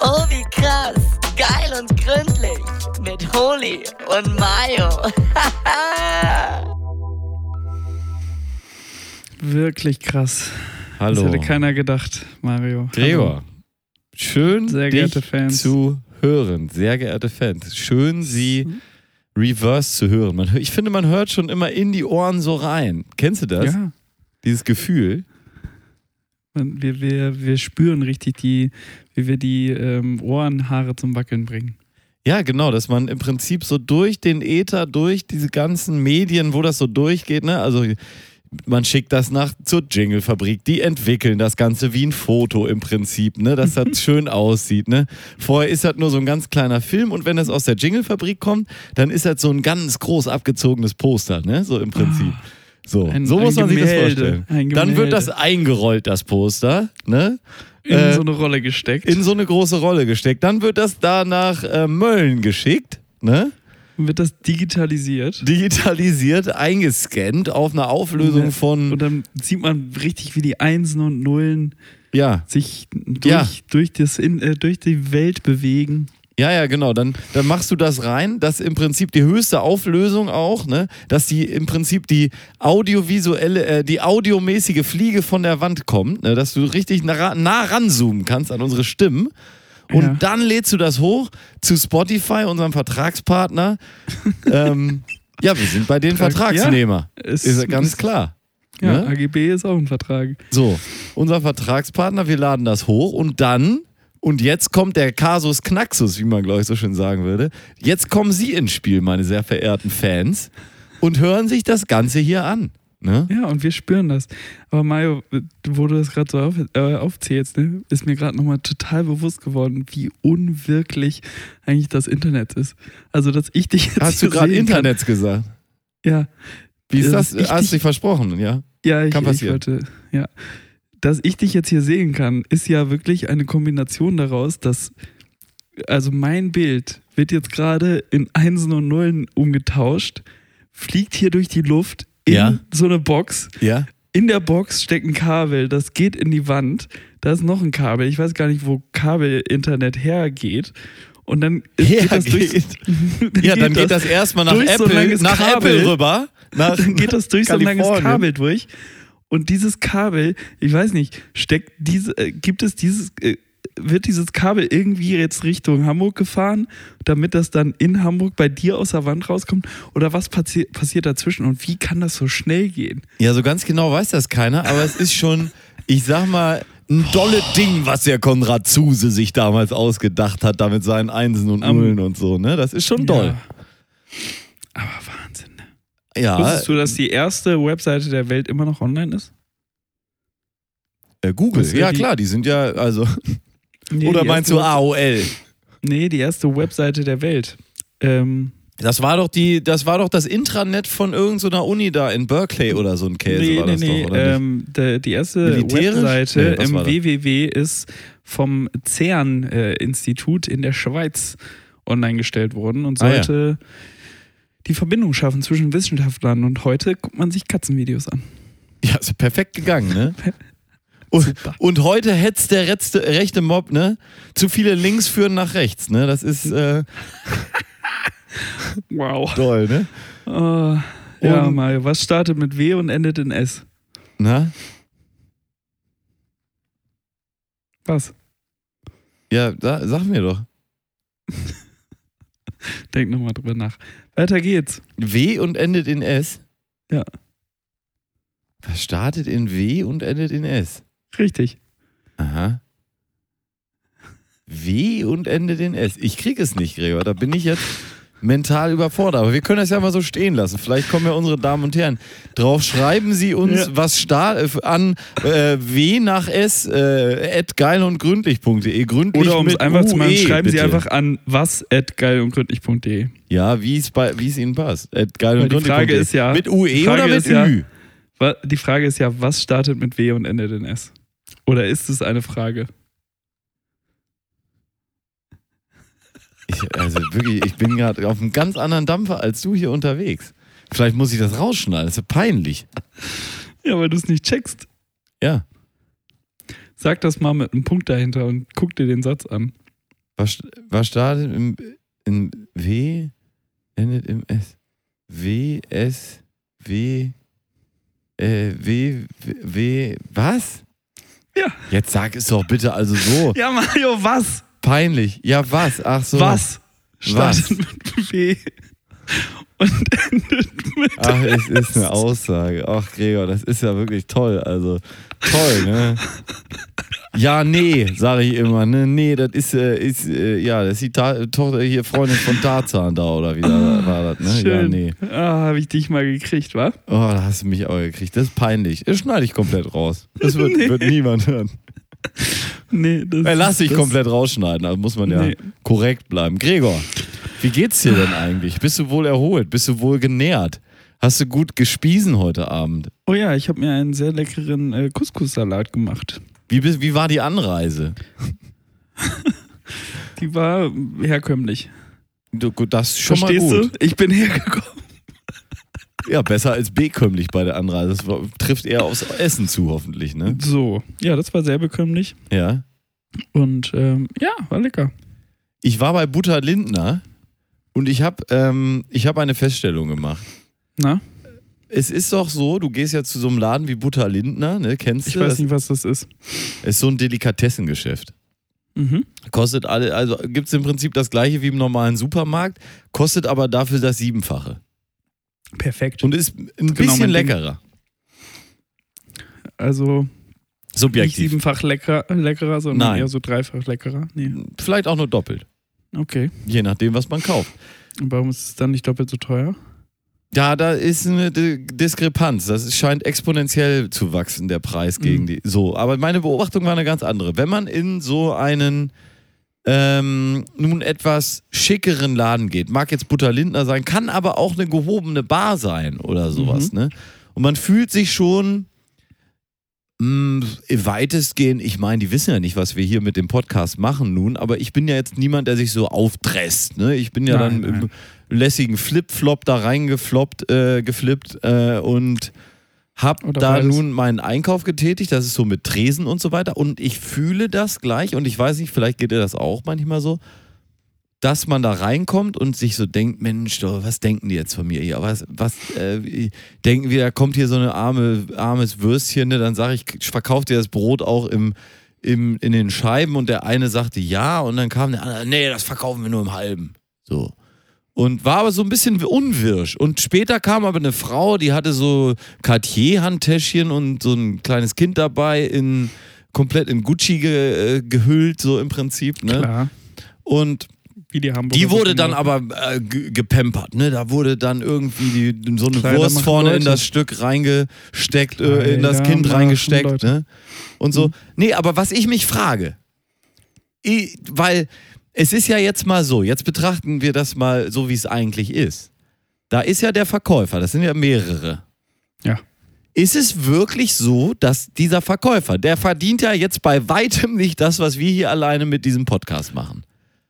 Oh, wie krass. Geil und gründlich. Mit Holy und Mayo. Wirklich krass. Hallo. Das hätte keiner gedacht, Mario. Gregor. Schön, Sehr dich geehrte Fans. zu hören. Sehr geehrte Fans. Schön, Sie reverse zu hören. Man, ich finde, man hört schon immer in die Ohren so rein. Kennst du das? Ja, Dieses Gefühl? Wir, wir, wir spüren richtig, die, wie wir die ähm, Ohrenhaare zum Wackeln bringen. Ja, genau, dass man im Prinzip so durch den Äther, durch diese ganzen Medien, wo das so durchgeht, ne? Also man schickt das nach zur Jingle-Fabrik, die entwickeln das Ganze wie ein Foto im Prinzip, ne? Dass das schön aussieht, ne? Vorher ist das nur so ein ganz kleiner Film und wenn das aus der Jingle-Fabrik kommt, dann ist das so ein ganz groß abgezogenes Poster, ne? So im Prinzip. So, Ein- so ein muss man sich das Gemälde, vorstellen. Dann wird Gemälde. das eingerollt, das Poster, ne? In Äh, so eine Rolle gesteckt. in so eine große Rolle gesteckt. Dann wird das da nach äh, Mölln geschickt, ne? wird das digitalisiert. digitalisiert, eingescannt auf eine Auflösung Und von, dann sieht man richtig, wie die Einsen und Nullen ja, sich durch, Ja. durch, das in, äh, durch die Welt bewegen. Ja, ja, genau. Dann, dann machst du das rein, dass im Prinzip die höchste Auflösung auch, ne, dass die im Prinzip die audiovisuelle, äh, die audiomäßige Fliege von der Wand kommt, ne, dass du richtig nah, nah ranzoomen kannst an unsere Stimmen. Und Ja. dann lädst du das hoch zu Spotify, unserem Vertragspartner. ähm, ja, wir sind bei den Vertrag- Vertragsnehmer. Es ist ja ganz klar. Ja, ne? AGB ist auch ein Vertrag. So, unser Vertragspartner, wir laden das hoch und dann, und jetzt kommt der Kasus Knaxus, wie man glaube ich so schön sagen würde, jetzt kommen Sie ins Spiel, meine sehr verehrten Fans, und hören sich das Ganze hier an. Ne? Ja, und wir spüren das. Aber Mario, wo du das gerade so auf, äh, aufzählst, ne, ist mir gerade nochmal total bewusst geworden, wie unwirklich eigentlich das Internet ist. Also, dass ich dich jetzt Hast du gerade sehen Internets gesagt? Ja, Wie ist Dass das? ich Hast du dich versprochen, ja? ja, ich, Kann ich passieren. wollte, ja. Dass ich dich jetzt hier sehen kann, ist ja wirklich eine Kombination daraus, dass, also mein Bild wird jetzt gerade in Einsen und Nullen umgetauscht, fliegt hier durch die Luft in Ja. so eine Box, Ja. in der Box steckt ein Kabel, das geht in die Wand. Da ist noch ein Kabel. Ich weiß gar nicht, wo Kabel-Internet hergeht. Und dann ist- geht das durch. Ja, dann geht das erstmal nach so Apple, langes nach Kabel. Apple rüber. Nach dann geht das durch so ein langes. Kabel durch. Und dieses Kabel, ich weiß nicht, steckt diese, äh, gibt es dieses, äh, wird dieses Kabel irgendwie jetzt Richtung Hamburg gefahren, damit das dann in Hamburg bei dir aus der Wand rauskommt? Oder was passi passiert dazwischen und wie kann das so schnell gehen? Ja, so ganz genau weiß das keiner, aber es ist schon, ich sag mal, ein dolle Ding, was der Konrad Zuse sich damals ausgedacht hat, da mit seinen Einsen und Nullen und so, ne? Das ist schon doll. Ja. Aber? Ja, Wusstest du, dass die erste Webseite der Welt immer noch online ist? äh, Google, wär ja die- klar, die sind ja, also, Nee, oder meinst du AOL? Nee, die erste Webseite der Welt. Ähm, Das war doch die, das war doch das Intranet von irgendeiner Uni da in Berkeley oder so ein Käse nee, war nee, das nee. doch, oder ähm, der, die erste? Webseite Nee, im? WWW ist vom CERN-Institut in der Schweiz online gestellt worden und Ah, ja. Die Verbindung schaffen zwischen Wissenschaftlern. Und heute guckt man sich Katzenvideos an. Ja, ist perfekt gegangen, ne? Und, und heute hetzt der rechte, rechte Mob, ne? Zu viele Links führen nach rechts, ne? Das ist äh, Wow. toll, ne? Oh, ja, Mario, was startet mit W und endet in S? Na? Was? Ja, da, sag mir doch. Denk nochmal drüber nach. Weiter geht's. W und endet in S? Ja. Was startet in W und endet in S? Richtig. Aha. W und endet in S. Ich krieg es nicht, Gregor. Da bin ich jetzt mental überfordert. Aber wir können das ja mal so stehen lassen. Vielleicht kommen ja unsere Damen und Herren drauf. Schreiben Sie uns Ja. was sta äh, an äh, W nach S äh, at geil und gründlich.de. Gründlich Oder um es einfach zu machen, UE, schreiben Sie bitte. einfach an was.geilundgründlich.de. Ja, wie es bei- wie es Ihnen passt. At geil und die Frage gründlich.de. ist ja- Mit UE Frage oder mit ja- Ü? Die Frage ist ja, was startet mit W und endet in S? Oder ist es eine Frage? Ich, also wirklich, ich bin gerade auf einem ganz anderen Dampfer als du hier unterwegs. Vielleicht muss ich das rausschneiden, das ist ja peinlich. Ja, weil du es nicht checkst. Ja. Sag das mal mit einem Punkt dahinter und guck dir den Satz an. Was, was startet im, in W, endet im S? W, S, W, äh, W, W, W, was? Ja. Jetzt sag es doch bitte also so. Ja, Mario, was? Peinlich. Ja, was? Ach so. Was? Was? Startet mit W und endet mit Ach, es ist eine Aussage. Ach, Gregor, das ist ja wirklich toll. Also, toll, ne? Ja, nee, sage ich immer. Ne? Nee, das ist, äh, ist äh, ja, das ist die Ta Tochter hier, Freundin von Tarzan da oder wie da war das, ne? Ja, Schön. nee. Ah, habe ich dich mal gekriegt, wa? Oh, da hast du mich auch gekriegt. Das ist peinlich. Das schneide ich komplett raus. Das wird, Nee. wird niemand hören. Nee, das Er lass dich das- komplett rausschneiden. Da muss man ja Nee. korrekt bleiben. Gregor, wie geht's dir denn eigentlich? Bist du wohl erholt? Bist du wohl genährt? Hast du gut gespiesen heute Abend? Oh ja, ich habe mir einen sehr leckeren äh, Couscous-Salat gemacht. Wie, wie war die Anreise? Die war herkömmlich. Du, gut, das ist schon Verstehst mal gut. du? Ich bin hergekommen. Ja, besser als bekömmlich bei der Anreise. Das war, trifft eher aufs Essen zu, hoffentlich, ne? So, ja, das war sehr bekömmlich. Ja. Und ähm, ja, war lecker. Ich war bei Butter Lindner und ich habe ähm, ich hab eine Feststellung gemacht. Na, Es ist doch so, du gehst ja zu so einem Laden wie Butter Lindner, ne? Kennst ich du? weiß das nicht, was das ist. ist so ein Delikatessengeschäft. Mhm. Kostet alle, also gibt es im Prinzip das gleiche wie im normalen Supermarkt, kostet aber dafür das Siebenfache. Perfekt. Und ist ein Genau bisschen leckerer. Also nicht Subjektiv. siebenfach lecker, leckerer, sondern Nein. eher so dreifach leckerer. Nee. Vielleicht auch nur doppelt. Okay. Je nachdem, was man kauft. Und warum ist es dann nicht doppelt so teuer? Ja, da ist eine Diskrepanz. Das scheint exponentiell zu wachsen, der Preis gegen Mhm. die. So, aber meine Beobachtung war eine ganz andere. Wenn man in so einen ähm, nun etwas schickeren Laden geht, mag jetzt Butter Lindner sein, kann aber auch eine gehobene Bar sein oder sowas, ne? Und man fühlt sich schon mh, weitestgehend, ich meine, die wissen ja nicht, was wir hier mit dem Podcast machen nun, aber ich bin ja jetzt niemand, der sich so aufdresst, ne? Ich bin ja Nein, dann im nein. lässigen Flip-Flop da reingefloppt, äh, geflippt äh, und hab Oder da beides. nun meinen Einkauf getätigt, das ist so mit Tresen und so weiter und ich fühle das gleich und ich weiß nicht, vielleicht geht dir das auch manchmal so, dass man da reinkommt und sich so denkt, Mensch, doch, was denken die jetzt von mir hier? Was, was äh, denken wir, da kommt hier so eine arme, armes Würstchen, ne? dann sage ich, ich verkaufe dir das Brot auch im, im, in den Scheiben und der eine sagte ja und dann kam der andere, nee, das verkaufen wir nur im Halben. So. Und war aber so ein bisschen unwirsch. Und später kam aber eine Frau, die hatte so Cartier-Handtäschchen und so ein kleines Kind dabei, in, komplett in Gucci ge, äh, gehüllt, so im Prinzip. Ne? Klar. Und Wie die die wurde dann aber äh, ge- gepampert, ne? Da wurde dann irgendwie die, so eine Kleider Wurst vorne in Leute. das Stück reingesteckt, äh, in das Kleider Kind reingesteckt, ne? Und so. Mhm. Nee, aber was ich mich frage, ich, weil es ist ja jetzt mal so, jetzt betrachten wir das mal so, wie es eigentlich ist. Da ist ja der Verkäufer, das sind ja mehrere. Ja. Ist es wirklich so, dass dieser Verkäufer, der verdient ja jetzt bei weitem nicht das, was wir hier alleine mit diesem Podcast machen?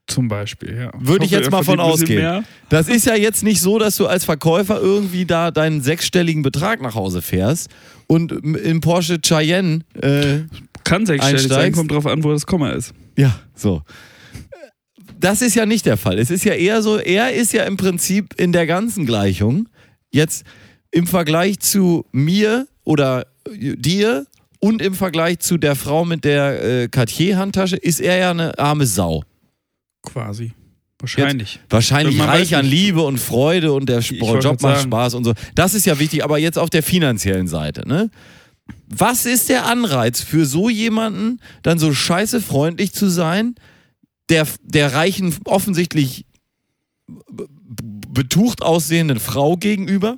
Zum Beispiel, ja. Würde ich hoffe, jetzt mal von ausgehen. mehr. Das ist ja jetzt nicht so, dass du als Verkäufer irgendwie da deinen sechsstelligen Betrag nach Hause fährst und im Porsche Cayenne, äh, Kann sechsstellig sein, Einsteigst. kommt drauf an, wo das Komma ist. ja, so. Das ist ja nicht der Fall. Es ist ja eher so, er ist ja im Prinzip in der ganzen Gleichung jetzt im Vergleich zu mir oder dir und im Vergleich zu der Frau mit der äh, Cartier-Handtasche ist er ja eine arme Sau. Quasi. Wahrscheinlich. Wahrscheinlich Man weiß reich an. Liebe und Freude und der wollte Job macht. Spaß und so. Das ist ja wichtig, aber jetzt auf der finanziellen Seite, ne? Was ist der Anreiz für so jemanden, dann so scheiße freundlich zu sein, der, der reichen, offensichtlich betucht aussehenden Frau gegenüber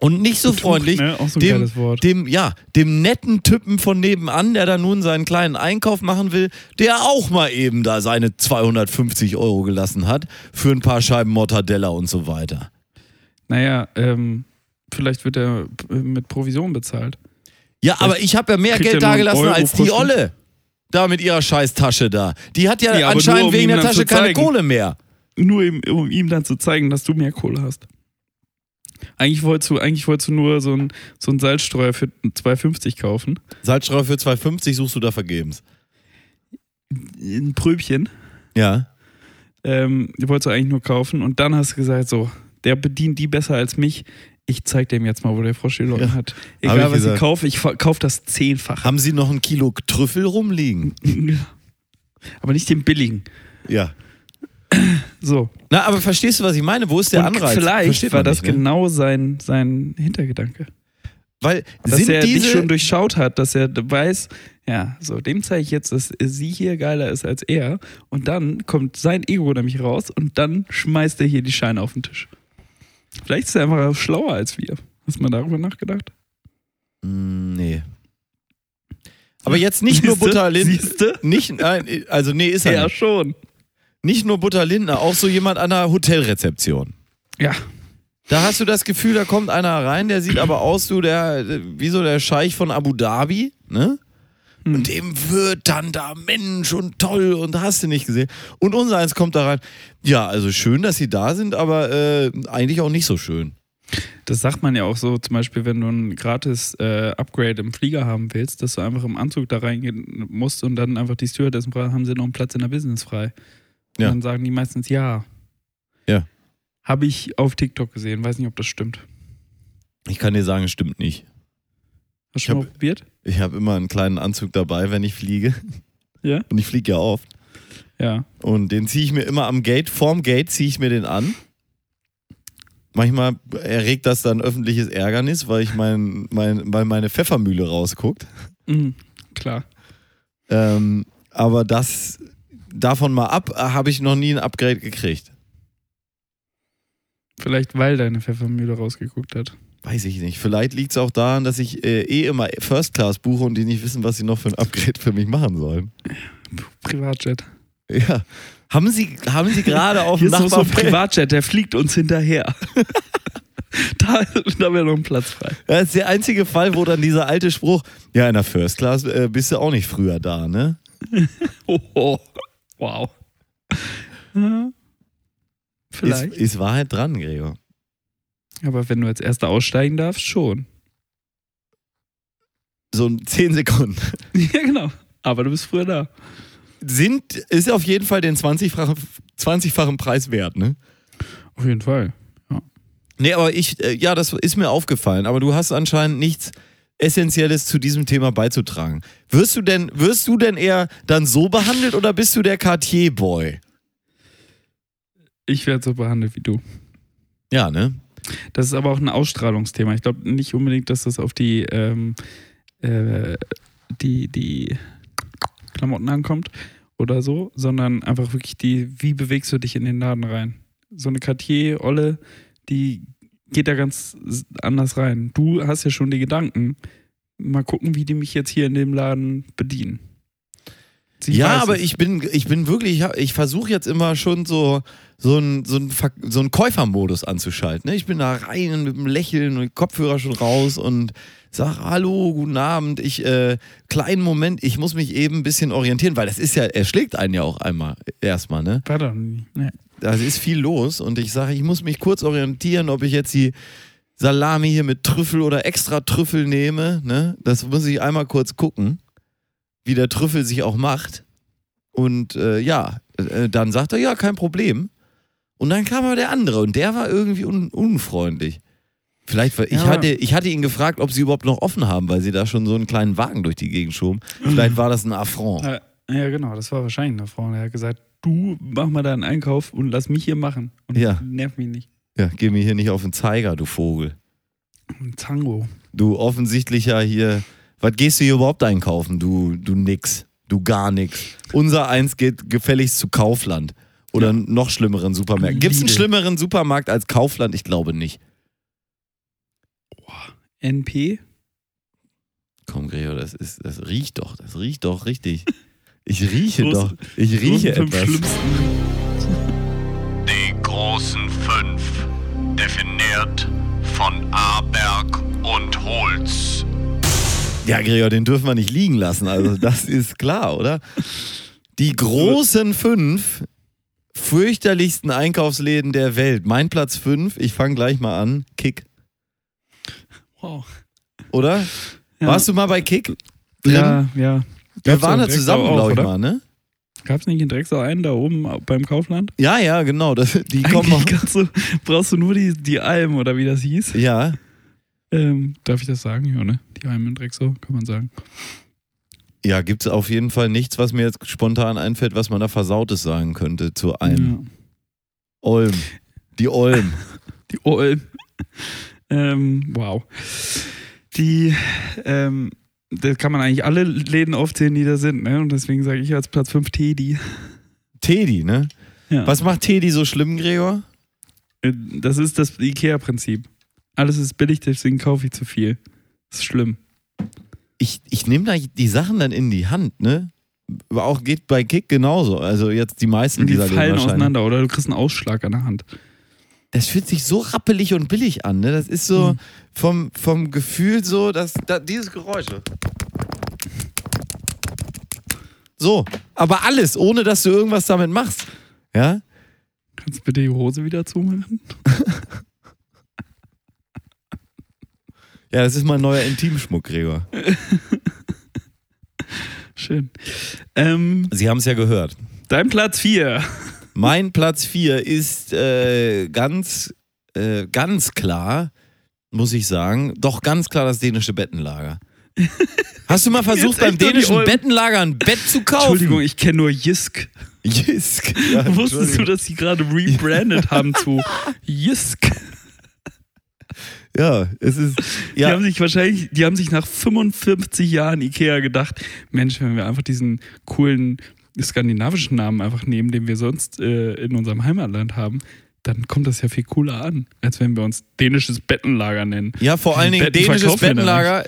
und nicht so Betrug, freundlich Ne? Auch so ein dem, dem, ja, dem netten Typen von nebenan, der da nun seinen kleinen Einkauf machen will, der auch mal eben da seine 250 Euro gelassen hat für ein paar Scheiben Mortadella und so weiter. Naja, ähm, vielleicht wird er mit Provision bezahlt. Ja, aber ich habe ja mehr Geld da nur einen gelassen Euro als die. Olle. Da mit ihrer scheiß Tasche da. Die hat ja, Ja, anscheinend nur, um wegen der Tasche keine. Kohle mehr. Nur ihm, um ihm dann zu zeigen, dass du mehr Kohle hast. Eigentlich wolltest du, eigentlich wolltest du nur so einen so Salzstreuer für 2,50 kaufen. Salzstreuer für 2,50 suchst du da vergebens. Ein Pröbchen. Ja. Ähm, wolltest du eigentlich nur kaufen und dann hast du gesagt, so, der bedient die besser als mich. Ich zeig dem jetzt mal, wo der Vorstellung Ja, hat. Egal, ich was ich gesagt. kaufe, ich kaufe das zehnfach. Haben Sie noch ein Kilo Trüffel rumliegen? Aber nicht den billigen. Ja. So. Na, aber verstehst du, was ich meine? Wo ist der und Anreiz? vielleicht Versteht war das nicht, ne? genau sein, sein Hintergedanke. Weil Dass er diese dich schon durchschaut hat, dass er weiß, ja, so, dem zeige ich jetzt, dass sie hier geiler ist als er. Und dann kommt sein Ego nämlich raus und dann schmeißt er hier die Scheine auf den Tisch. Vielleicht ist er einfach schlauer als wir. Hast du mal darüber nachgedacht? Mm, Nee. Aber jetzt nicht nur Siehste? Butter Lindner. Nicht, nein, also nee, ist er Ja, nicht. schon. Nicht nur Butter Lindner, auch so jemand an der Hotelrezeption. Ja. Da hast du das Gefühl, da kommt einer rein, der sieht aber aus, so der, wie so der Scheich von Abu Dhabi, ne? Hm. Und dem wird dann da Mensch und toll und hast du nicht gesehen. Und unser eins kommt da rein. Ja, also schön, dass sie da sind, aber äh, eigentlich auch nicht so schön. Das sagt man ja auch so, zum Beispiel, wenn du ein gratis äh, Upgrade im Flieger haben willst, dass du einfach im Anzug da reingehen musst und dann einfach die Stewardessen fragen, haben sie noch einen Platz in der Business frei? Und Ja. dann sagen die meistens ja. Ja. Habe ich auf TikTok gesehen, weiß nicht, ob das stimmt. Ich kann dir sagen, es stimmt nicht. Hast du schon mal probiert? Ich habe immer einen kleinen Anzug dabei, wenn ich fliege. Ja. Und ich fliege ja oft. Ja. Und den ziehe ich mir immer am Gate, vorm Gate ziehe ich mir den an. Manchmal erregt das dann öffentliches Ärgernis, weil ich mein, mein, weil meine Pfeffermühle rausguckt. Mhm. Klar. Ähm, aber das davon mal ab, äh, habe ich noch nie ein Upgrade gekriegt. Vielleicht, weil deine Pfeffermühle rausgeguckt hat. Weiß ich nicht. Vielleicht liegt es auch daran, dass ich äh, eh immer First Class buche und die nicht wissen, was sie noch für ein Upgrade für mich machen sollen. Privatjet. Ja. Haben Sie, haben Sie gerade auf Hier dem ist noch so ein Privatjet, der fliegt uns hinterher. da da wäre noch ein Platz frei. Das ist der einzige Fall, wo dann dieser alte Spruch, ja, in der First Class äh, bist du auch nicht früher da, ne? Oh, oh. Wow. Ja. Ist, Vielleicht. ist Wahrheit dran, Gregor. Aber wenn du als Erster aussteigen darfst, schon. So ein 10 Sekunden. ja, genau. Aber du bist früher da. Sind, ist auf jeden Fall den 20-fachen 20-fachen Preis wert, ne? Auf jeden Fall. Nee, aber ich, äh, ja, das ist mir aufgefallen, aber du hast anscheinend nichts Essentielles zu diesem Thema beizutragen. Wirst du denn, wirst du denn eher dann so behandelt oder bist du der Cartier-Boy? Ich werde so behandelt wie du. Ja, ne? Das ist aber auch ein Ausstrahlungsthema. Ich glaube nicht unbedingt, dass das auf die, ähm, äh, die, die Klamotten ankommt oder so, sondern einfach wirklich die, wie bewegst du dich in den Laden rein? So eine Cartier-Olle, die geht da ganz anders rein. Du hast ja schon die Gedanken. Mal gucken, wie die mich jetzt hier in dem Laden bedienen. Sie ja, aber es. ich bin, ich bin wirklich, ich, ich versuche jetzt immer schon so, so einen so ein, so ein Käufermodus anzuschalten. Ne? Ich bin da rein mit dem Lächeln und Kopfhörer schon raus und sag Hallo, guten Abend. Ich, äh, kleinen Moment, ich muss mich eben ein bisschen orientieren, weil das ist ja, er schlägt einen ja auch einmal erstmal, ne? Nie. Nee. Da ist viel los und ich sage, ich muss mich kurz orientieren, ob ich jetzt die Salami hier mit Trüffel oder extra Trüffel nehme. Ne? Das muss ich einmal kurz gucken, wie der Trüffel sich auch macht. Und äh, ja, äh, dann sagt er, ja, kein Problem. Und dann kam aber der andere und der war irgendwie un unfreundlich. Vielleicht, war, ich, Ja. hatte, ich hatte ihn gefragt, ob sie überhaupt noch offen haben, weil sie da schon so einen kleinen Wagen durch die Gegend schoben. Vielleicht war das ein Affront. Ja, ja, genau, das war wahrscheinlich eine Frau. Der hat gesagt, du mach mal deinen Einkauf und lass mich hier machen. Und Ja. nerv mich nicht. Ja, geh mir hier nicht auf den Zeiger, du Vogel. Ein Tango. Du offensichtlicher hier. Was gehst du hier überhaupt einkaufen? Du, du nix. Du gar nix. Unser eins geht gefälligst zu Kaufland. Oder Ja. noch schlimmeren Supermärkten. Gibt es einen schlimmeren Supermarkt als Kaufland? Ich glaube nicht. NP? Komm, Gregor, das, ist, das riecht doch. Das riecht doch richtig. Ich rieche Groß- doch. Ich rieche etwas. Schlimmsten. Die großen fünf, definiert von Aberg und Holz. Ja, Gregor, den dürfen wir nicht liegen lassen. Also, das ist klar, oder? Die großen fünf fürchterlichsten Einkaufsläden der Welt. Mein Platz fünf, ich fange gleich mal an. Kick, Wow. oder? Ja. Warst du mal bei Kick? Drin? Ja, ja. Wir Gab's waren da zusammen, glaube ich oder? mal, ne? Gab es nicht in Drecksau einen da oben beim Kaufland? Ja, ja, genau. Das, die kommen auch. du, brauchst du nur die, die Alm oder wie das hieß. Ja, Ähm, darf ich das sagen? Ja, ne? Die Alm in Drecksau, kann man sagen. ja, gibt es auf jeden Fall nichts, was mir jetzt spontan einfällt, was man da Versautes sagen könnte zu einem. Ja. Olm. Die Olm. Die Olm. ähm, wow. Die, ähm, da kann man eigentlich alle Läden aufzählen, die da sind, ne? Und deswegen sage ich als Platz 5 Teddy. Teddy, ne? Ja. Was macht Teddy so schlimm, Gregor? Äh, Das ist das IKEA-Prinzip. Alles ist billig, deswegen kaufe ich zu viel. Das ist schlimm. Ich, ich nehme da die Sachen dann in die Hand, ne? Aber auch geht bei Kick genauso. Also jetzt die meisten die dieser fallen auseinander oder du kriegst einen Ausschlag an der Hand. Das fühlt sich so rappelig und billig an, ne? Das ist so Mhm. vom, vom Gefühl so, dass da, dieses Geräusch. So, aber alles, ohne dass du irgendwas damit machst. Ja? Kannst du bitte die Hose wieder zumachen? Ja, das ist mein neuer Intimschmuck, Gregor. Schön. Ähm, Sie haben es ja gehört. dein Platz 4. Mein Platz 4 ist äh, ganz, äh, ganz klar, muss ich sagen, doch ganz klar das dänische Bettenlager. Hast du mal versucht, beim dänischen. Bettenlager ein Bett zu kaufen? Entschuldigung, ich kenne nur Jisk. Jisk. Ja, Wusstest du, dass sie gerade rebrandet haben zu Jisk? Ja, es ist. Die Ja, haben sich wahrscheinlich, die haben sich nach 55 Jahren Ikea gedacht, Mensch, wenn wir einfach diesen coolen skandinavischen Namen einfach nehmen, den wir sonst äh, in unserem Heimatland haben, dann kommt das ja viel cooler an, als wenn wir uns dänisches Bettenlager nennen. ja, vor allen Dingen Betten dänisches Bettenlager,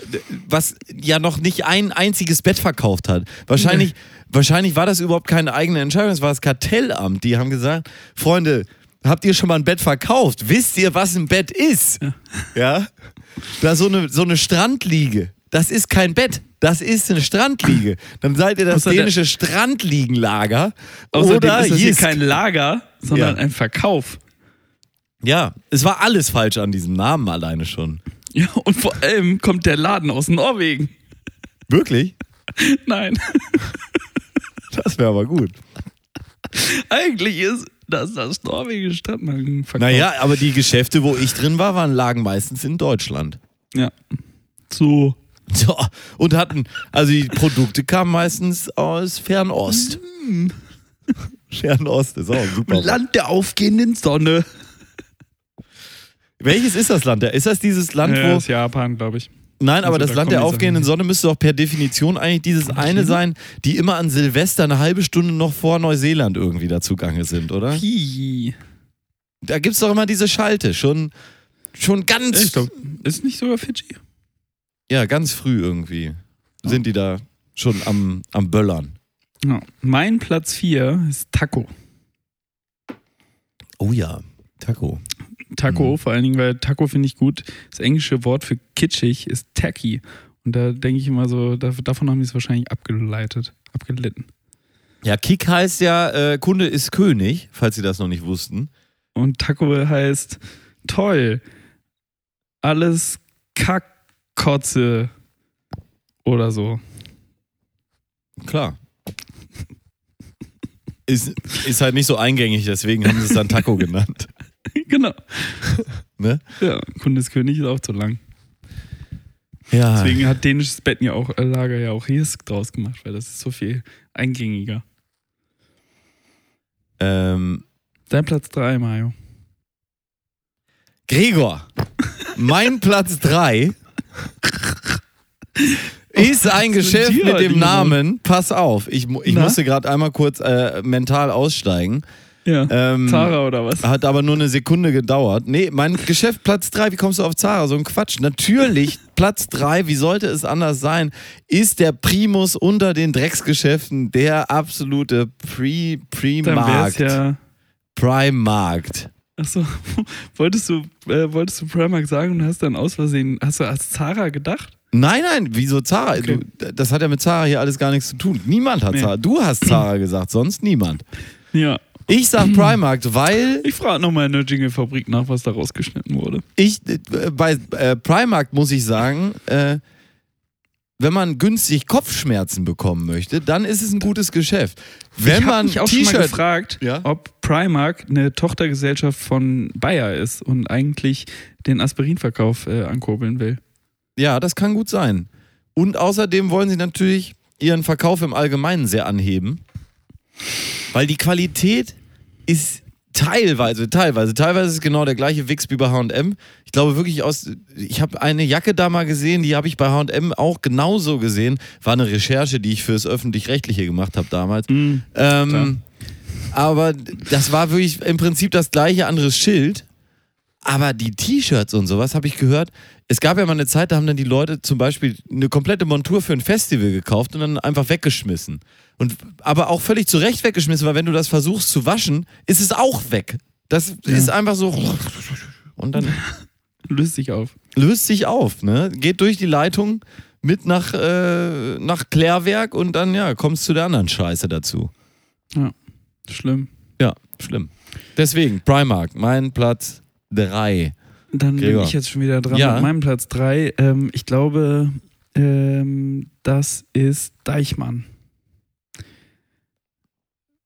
was ja noch nicht ein einziges Bett verkauft hat. Wahrscheinlich, wahrscheinlich war das überhaupt keine eigene Entscheidung, das war das Kartellamt. Die haben gesagt, Freunde, habt ihr schon mal ein Bett verkauft? Wisst ihr, was ein Bett ist? Ja. Ja? Da so eine, so eine Strandliege. Das ist kein Bett, das ist eine Strandliege. Dann seid ihr das Außer der- dänische Strandliegenlager. Außerdem oder ist das hier kein Lager, sondern Ja. ein Verkauf. Ja, es war alles falsch an diesem Namen alleine schon. Ja, und vor allem kommt der Laden aus Norwegen. Wirklich? Nein, Das wäre aber gut. eigentlich ist das das norwegische Stadtmarkenverkauf. Naja, aber die Geschäfte, wo ich drin war, waren, lagen meistens in Deutschland. Ja. So. So, und hatten, also die Produkte kamen meistens aus Fernost. Fernost ist auch ein super. Land der aufgehenden Sonne. Welches ist das Land? Ist das dieses Land, Ja, wo. ist Japan, glaube ich. Nein, aber Also das da Land der aufgehenden Sonne müsste doch per Definition eigentlich dieses eine sein, die immer an Silvester eine halbe Stunde noch vor Neuseeland irgendwie dazugange sind, oder? Hi. Da gibt es doch immer diese Schalte, schon, schon ganz, Ich glaub, ist nicht sogar Fidschi? ja, ganz früh irgendwie sind die da schon am, am Böllern. Ja. Mein Platz 4 ist Taco. Oh ja, Taco. Taco, Mhm. vor allen Dingen, weil Taco finde ich gut. Das englische Wort für kitschig ist tacky. Und da denke ich immer so, da, davon haben die es wahrscheinlich abgeleitet, abgelitten. Ja, Kick heißt ja, äh, Kunde ist König, falls Sie das noch nicht wussten. Und Taco heißt toll. Alles Kackkotze oder so. Klar. Ist, ist halt nicht so eingängig, deswegen haben sie es dann Taco genannt. Genau. Ne? Ja, Kundeskönig ist auch zu lang. Ja. Deswegen hat dänisches Betten ja auch, äh, Lager ja auch Risk draus gemacht, weil das ist so viel eingängiger. Ähm, Dein Platz 3, Mario. Gregor, mein Platz 3 ist ein Was Geschäft mit dem? Namen. Pass auf, ich, ich Na? musste gerade einmal kurz äh, mental aussteigen. Ja. Ähm, Zara oder was? Hat aber nur eine Sekunde gedauert. Nee, mein Geschäft Platz 3, wie kommst du auf Zara? So ein Quatsch. Natürlich, Platz 3, wie sollte es anders sein, ist der Primus unter den Drecksgeschäften, der absolute Pre Primarkt. ja. Primarkt. Achso, wolltest du, äh, wolltest du Primark sagen und hast dann aus Versehen, hast du als Zara gedacht? Nein, nein, wieso Zara? Okay. Du, das hat ja mit Zara hier alles gar nichts zu tun. Niemand hat Nee. Zara. Du hast Zara gesagt, sonst niemand. Ja. Ich sag Primarkt, weil Ich frage nochmal in der Jingle-Fabrik nach, was da rausgeschnitten wurde. ich äh, bei äh, Primark muss ich sagen, äh, wenn man günstig Kopfschmerzen bekommen möchte, dann ist es ein gutes Geschäft. Wenn ich man mich auch schon mal gefragt, Ja? ob Primark eine Tochtergesellschaft von Bayer ist und eigentlich den Aspirinverkauf äh, ankurbeln will. Ja, das kann gut sein. Und außerdem wollen sie natürlich ihren Verkauf im Allgemeinen sehr anheben, weil die Qualität ist teilweise, teilweise, teilweise ist es genau der gleiche Wix wie bei H&M. Ich glaube wirklich aus, ich habe eine Jacke da mal gesehen, die habe ich bei H&M auch genauso gesehen. War eine Recherche, die ich fürs Öffentlich-Rechtliche gemacht habe damals. Mhm. Ähm, aber das war wirklich im Prinzip das gleiche, anderes Schild. Aber die T-Shirts und sowas habe ich gehört. Es gab ja mal eine Zeit, da haben dann die Leute zum Beispiel eine komplette Montur für ein Festival gekauft und dann einfach weggeschmissen. Und, aber auch völlig zu Recht weggeschmissen, weil wenn du das versuchst zu waschen, ist es auch weg. Das ist einfach so. Und dann Löst sich auf. löst sich auf, ne? Geht durch die Leitung mit nach, äh, nach Klärwerk und dann, ja, kommst zu der anderen Scheiße dazu. Schlimm. Ja, schlimm. Deswegen, Primark, mein Platz 3. Dann Gregor. bin ich jetzt schon wieder dran Ja. mit meinem Platz 3. Ähm, ich glaube, ähm, das ist Deichmann.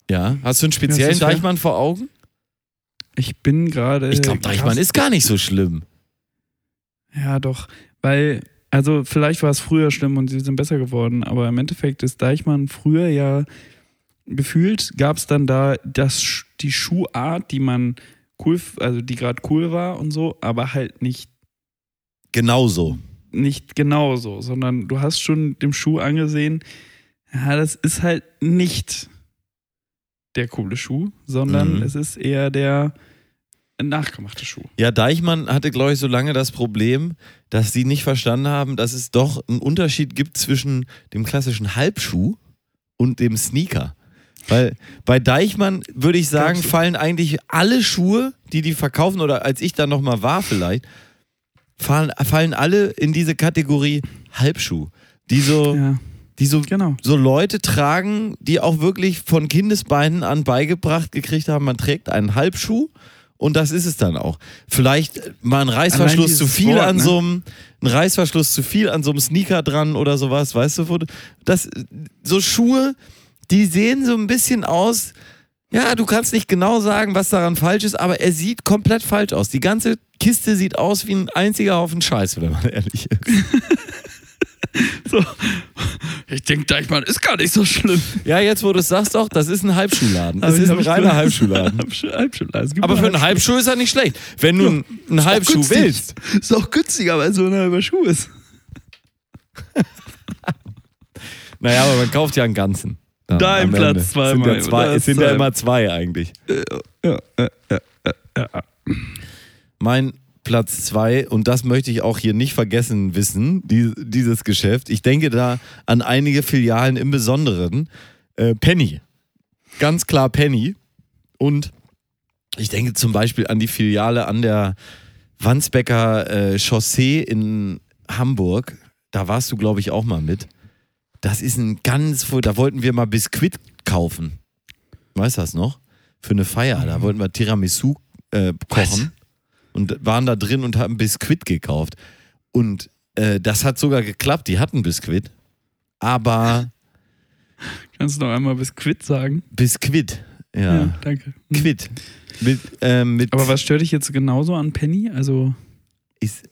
Ja, hast du einen speziellen ja- Deichmann vor Augen? Ich bin gerade. Ich glaube, Deichmann ist gar nicht so schlimm. Ja, doch. Weil, also vielleicht war es früher schlimm und sie sind besser geworden, aber im Endeffekt ist Deichmann früher ja gefühlt, gab es dann da das, die Schuhart, die man cool, also die gerade cool war und so, aber halt nicht, Genauso. nicht genauso, sondern du hast schon dem Schuh angesehen, ja, das ist halt nicht der coole Schuh, sondern Mhm. es ist eher der nachgemachte Schuh. Ja, Deichmann hatte, glaube ich, so lange das Problem, dass sie nicht verstanden haben, dass es doch einen Unterschied gibt zwischen dem klassischen Halbschuh und dem Sneaker. Weil bei Deichmann würde ich sagen, fallen eigentlich alle Schuhe, die die verkaufen, oder als ich da nochmal war vielleicht, fallen, fallen alle in diese Kategorie Halbschuh. Die so, Ja, die so genau. so Leute tragen, die auch wirklich von Kindesbeinen an beigebracht gekriegt haben, man trägt einen Halbschuh und das ist es dann auch. Vielleicht mal ein Reißverschluss zu viel Wort, an ne? so einem, ein Reißverschluss zu viel an so einem Sneaker dran oder sowas, weißt du, wo du- das, so Schuhe, die sehen so ein bisschen aus, ja, du kannst nicht genau sagen, was daran falsch ist, aber er sieht komplett falsch aus. Die ganze Kiste sieht aus wie ein einziger Haufen Scheiße, wenn man ehrlich ist. So. Ich denke, Deichmann ist gar nicht so schlimm. Ja, jetzt wo du es sagst doch, das ist ein Halbschuhladen. Aber ich ist ein reiner Halbschuhladen. Halbschuh- Halbschuhladen. Aber für einen Halbschuh. Ist er nicht schlecht. Wenn du einen- einen Halbschuh willst. Ist auch günstiger, weil so ein halber Schuh ist. Naja, aber man kauft ja einen ganzen. Dein Platz Ende. zwei, Es sind ja, zwei, es sind ja immer zwei eigentlich. Ja, ja, ja. Mein Platz zwei, und das möchte ich auch hier nicht vergessen wissen, die, dieses Geschäft. Ich denke da an einige Filialen im Besonderen. Äh, Penny. Ganz klar Penny. Und ich denke zum Beispiel an die Filiale an der Wandsbecker äh, Chaussee in Hamburg. Da warst du, glaube ich, auch mal mit. Das ist ein ganz, da wollten wir mal Biskuit kaufen. Weißt du das noch? Für eine Feier. Da wollten wir Tiramisu äh, kochen und waren da drin und haben Biskuit gekauft. Und äh, das hat sogar geklappt. Die hatten Biskuit. Aber Kannst du noch einmal Biskuit sagen? Biskuit. Ja. danke. Quit. Mit, ähm, mit Aber was stört dich jetzt genauso an Penny? Also ist,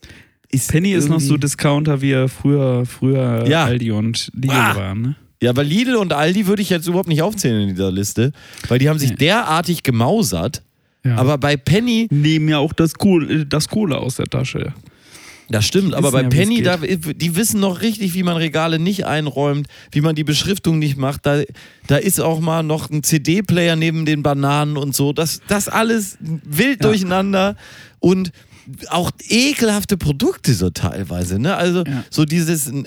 ist Penny ist noch so Discounter, wie er früher, früher Ja. Aldi und Lidl Ah. waren. Ne? Ja, aber Lidl und Aldi würde ich jetzt überhaupt nicht aufzählen in dieser Liste, weil die haben sich Nee. derartig gemausert. Ja. Aber bei Penny, nehmen ja auch das Kohle, das Kohle aus der Tasche. das stimmt, aber bei ja, Penny, da, die wissen noch richtig, wie man Regale nicht einräumt, wie man die Beschriftung nicht macht. Da, da ist auch mal noch ein CD-Player neben den Bananen und so. Das, das alles wild Ja. durcheinander und auch ekelhafte Produkte so teilweise. Ne? Also Ja. so dieses äh,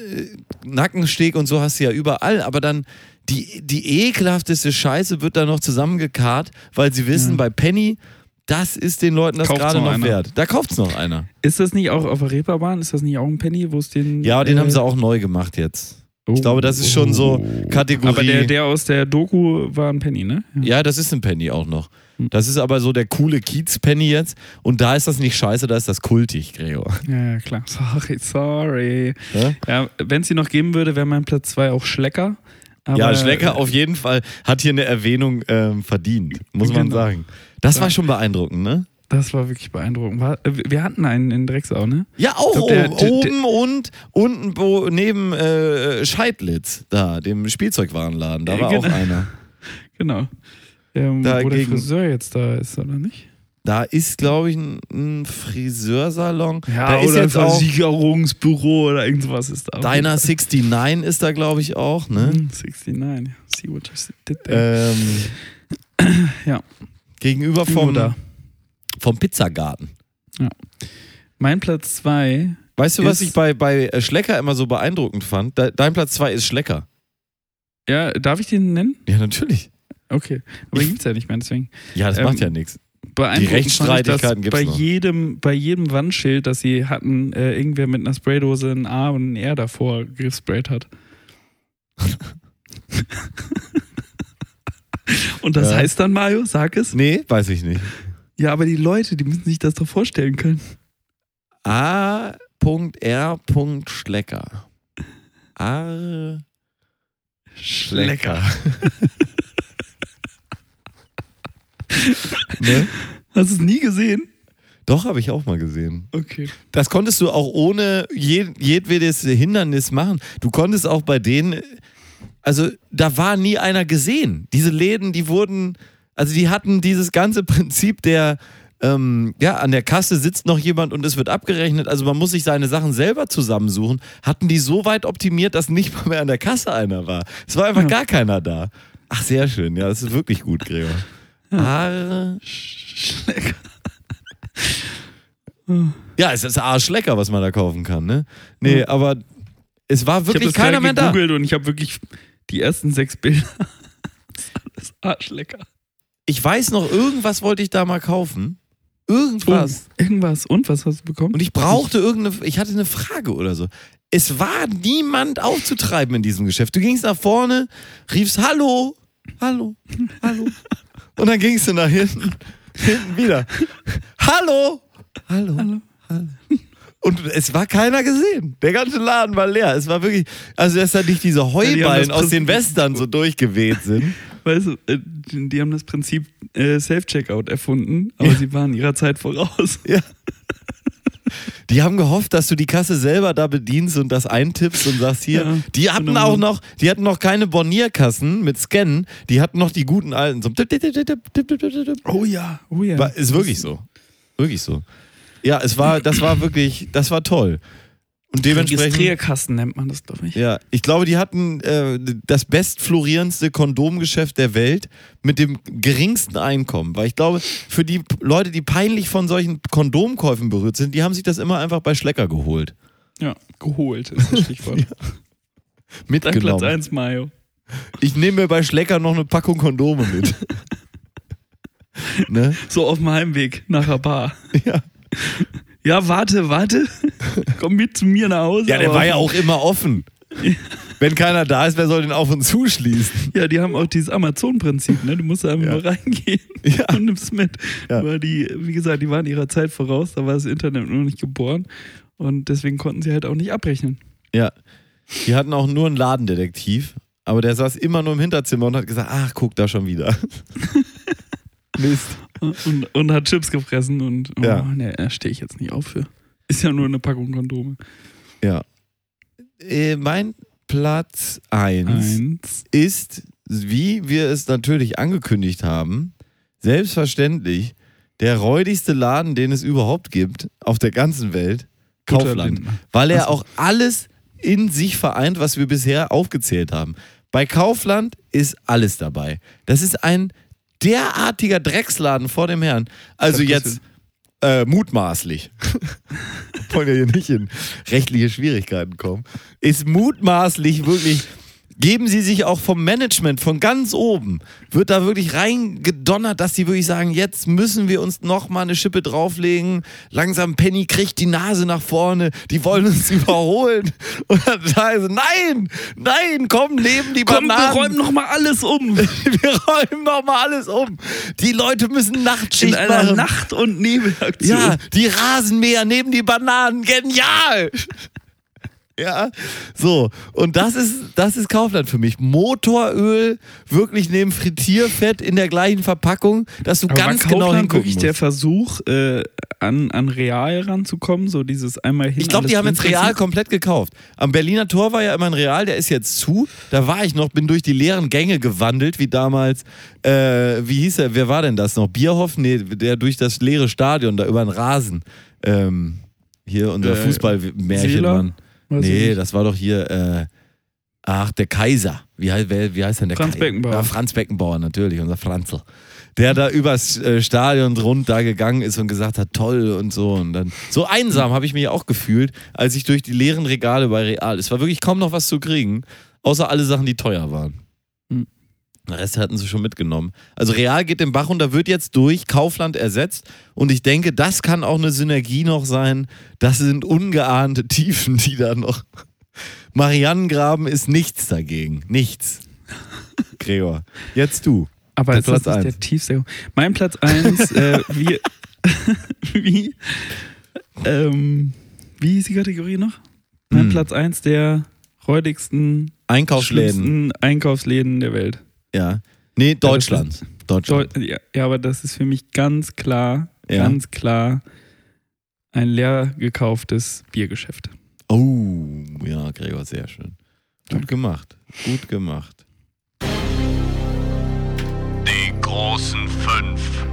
Nackensteg und so hast du ja überall, aber dann die, die ekelhafteste Scheiße wird da noch zusammengekarrt, weil sie wissen, Ja. bei Penny, das ist den Leuten das gerade noch noch wert. Da kauft es noch einer. Ist das nicht auch auf der Reeperbahn? Ist das nicht auch ein Penny, wo es den. Ja, den äh, haben sie auch neu gemacht jetzt. Ich glaube, das ist schon so Kategorie. Aber der, der aus der Doku war ein Penny, ne? Ja, das ist ein Penny auch noch. Hm. Das ist aber so der coole Kiez-Penny jetzt. Und da ist das nicht scheiße, da ist das kultig, Gregor. Ja, ja, klar. Sorry, sorry. Ja? Ja, wenn es sie noch geben würde, wäre mein Platz 2 auch Schlecker. Aber, ja, Schlecker auf jeden Fall hat hier eine Erwähnung ähm, verdient, muss man Genau. sagen. Das war Ja. schon beeindruckend, ne? Das war wirklich beeindruckend. Äh, wir hatten einen in Drecksau, ne? Ja, auch glaub, der- oben, der- und unten wo, neben äh, Scheidlitz, da, dem Spielzeugwarenladen. Da war auch genau. einer. Genau. Ähm, Da wo der Friseur jetzt da ist, oder nicht? Da ist, glaube ich, ein, ein Friseursalon. Ja, da ist oder jetzt ein auch Versicherungsbüro oder irgendwas ist da. Deiner 69 ist da, glaube ich, auch, ne? Hm, 69. See what you did there. Ähm, Ja. Gegenüber vom, da. Vom Pizzagarten. Mein Platz 2. Weißt du, was ich bei, bei äh, Schlecker immer so beeindruckend fand? De dein Platz 2 ist Schlecker. Ja, darf ich den nennen? Ja, natürlich. Okay. Aber den gibt's ja nicht mehr, deswegen. Ja, das Ähm, macht ja nichts. Beeindruckend Rechtsstreitigkeiten dass noch. bei jedem, bei jedem Wandschild, das sie hatten, äh, irgendwer mit einer Spraydose ein A und ein R davor gesprayt hat. und das Ja. heißt dann, Mario, sag es? Nee, weiß ich nicht. Ja, aber die Leute, die müssen sich das doch vorstellen können. A.R. Schlecker. A. Schlecker. ne? Hast du es nie gesehen? Doch, habe ich auch mal gesehen. Okay. Das konntest du auch ohne jed jedwedes Hindernis machen. Du konntest auch bei denen, also da war nie einer gesehen. Diese Läden, die wurden, also die hatten dieses ganze Prinzip der, ähm, ja, an der Kasse sitzt noch jemand und es wird abgerechnet. Also man muss sich seine Sachen selber zusammensuchen. Hatten die so weit optimiert, dass nicht mal mehr an der Kasse einer war. Es war einfach Ja. gar keiner da. Ach, sehr schön. Ja, das ist wirklich gut, Gregor. Haare. Schlecker. Ja, es ist arschlecker, was man da kaufen kann, ne? Nee, Ja. aber es war Ich habe wirklich das keiner mehr da. gegoogelt und ich habe wirklich die ersten sechs Bilder. das ist arschlecker. Ich weiß noch, irgendwas wollte ich da mal kaufen. Irgendwas. Oh, irgendwas. Und was hast du bekommen? Und ich brauchte irgendeine, ich hatte eine Frage oder so. Es war niemand aufzutreiben in diesem Geschäft. Du gingst nach vorne, riefst Hallo, Hallo, Hallo. Und dann gingst du nach hinten, hinten wieder. Hallo, Hallo, Hallo. Hallo. Und es war keiner gesehen. Der ganze Laden war leer. Es war wirklich, also dass da nicht diese Heuballen das aus den Western so durchgeweht sind. Weißt du, äh, die haben das Prinzip äh, Self-Checkout erfunden, aber Ja. sie waren ihrer Zeit voraus. Die haben gehofft, dass du die Kasse selber da bedienst und das eintippst und sagst hier. Ja, die hatten genau. auch noch, die hatten noch keine Bornierkassen mit Scannen, die hatten noch die guten alten. So Oh ja, oh ja. war, ist wirklich so. Wirklich so. Ja, es war, das war wirklich, das war toll. Und dementsprechend. Registrierkasten nennt man das, glaube ich. Ja, ich glaube, die hatten äh, das bestflorierendste Kondomgeschäft der Welt mit dem geringsten Einkommen. Weil ich glaube, für die Leute, die peinlich von solchen Kondomkäufen berührt sind, die haben sich das immer einfach bei Schlecker geholt. Ja, geholt ist das Stichwort. Platz Mitgenommen. 1, Mayo. Ich nehme mir bei Schlecker noch eine Packung Kondome mit. ne? So auf dem Heimweg nach der Bar. Ja. Ja, warte, warte. Komm mit zu mir nach Hause. ja, der war ja auch immer offen. Wenn keiner da ist, wer soll den auf und zuschließen? Ja, die haben auch dieses Amazon-Prinzip, ne? Du musst da einfach Ja. nur reingehen Ja. und nimmst mit. Ja. Aber die, wie gesagt, die waren ihrer Zeit voraus, da war das Internet noch nicht geboren. Und deswegen konnten sie halt auch nicht abrechnen. Ja. Die hatten auch nur einen Ladendetektiv, aber der saß immer nur im Hinterzimmer und hat gesagt, ach, guck da schon wieder. Mist. Und, und hat Chips gefressen und oh, Ja. ne, da stehe ich jetzt nicht auf für. Ist ja nur eine Packung Kondome. Ja. Äh, mein Platz 1 Eins. ist, wie wir es natürlich angekündigt haben, selbstverständlich der räudigste Laden, den es überhaupt gibt auf der ganzen Welt, Kaufland. Weil er auch alles in sich vereint, was wir bisher aufgezählt haben. Bei Kaufland ist alles dabei. Das ist ein derartiger Drecksladen vor dem Herrn. Also jetzt äh, mutmaßlich. Wollen ja hier nicht in rechtliche Schwierigkeiten kommen. Ist mutmaßlich wirklich geben sie sich auch vom Management von ganz oben, wird da wirklich reingedonnert, dass sie wirklich sagen, jetzt müssen wir uns noch mal eine Schippe drauflegen. Langsam Penny kriegt die Nase nach vorne, die wollen uns überholen. Und dann sie, nein, nein, komm, leben die Komm, wir Bananen. räumen noch mal alles um. wir räumen noch mal alles um. Die Leute müssen Nachtschicht In einer machen. Nacht- und Nebelaktion. Ja, die Rasenmäher neben die Bananen, genial! Ja, so. Und das ist, das ist Kaufland für mich. Motoröl wirklich neben Frittierfett in der gleichen Verpackung, dass du Aber ganz genau Kaufland hingucken wirklich musst. der Versuch, äh, an, an Real ranzukommen? So dieses einmal hin. Ich glaube, die haben jetzt Real komplett gekauft. Am Berliner Tor war ja immer ein Real, der ist jetzt zu. Da war ich noch, bin durch die leeren Gänge gewandelt, wie damals, äh, wie hieß er, wer war denn das noch? Bierhoff? Nee, der durch das leere Stadion, da über den Rasen. Ähm, hier unser Äh, Fußballmärchen, Seeler? Mann. Weiß Nee, das war doch hier, äh, ach, der Kaiser. Wie, heißt- wer, wie heißt denn der Franz Kaiser? Beckenbauer. Ja, Franz Beckenbauer, natürlich, unser Franzl. Der da übers äh, Stadion rund da gegangen ist und gesagt hat, toll und so. Und dann so einsam habe ich mich auch gefühlt, als ich durch die leeren Regale bei Real. Es war wirklich kaum noch was zu kriegen, außer alle Sachen, die teuer waren. Hm. Den Rest hatten sie schon mitgenommen. Also Real geht den Bach runter, wird jetzt durch Kaufland ersetzt. Und ich denke, das kann auch eine Synergie noch sein. Das sind ungeahnte Tiefen, die da noch. Marianengraben ist nichts dagegen. Nichts. Gregor, jetzt du. Aber ist das Platz eins. der tiefste? Mein Platz 1, äh, wie, wie, ähm, wie hieß die Kategorie noch? Mein Hm. Platz 1 der räudigsten, Einkaufsläden. Einkaufsläden der Welt. Ja. Nee, Deutschland. Deutschland. Deu ja, ja, aber das ist für mich ganz klar, Ja. ganz klar ein leer gekauftes Biergeschäft. Oh, ja, Gregor, sehr schön. Gut gemacht. Gut gemacht. Die großen fünf,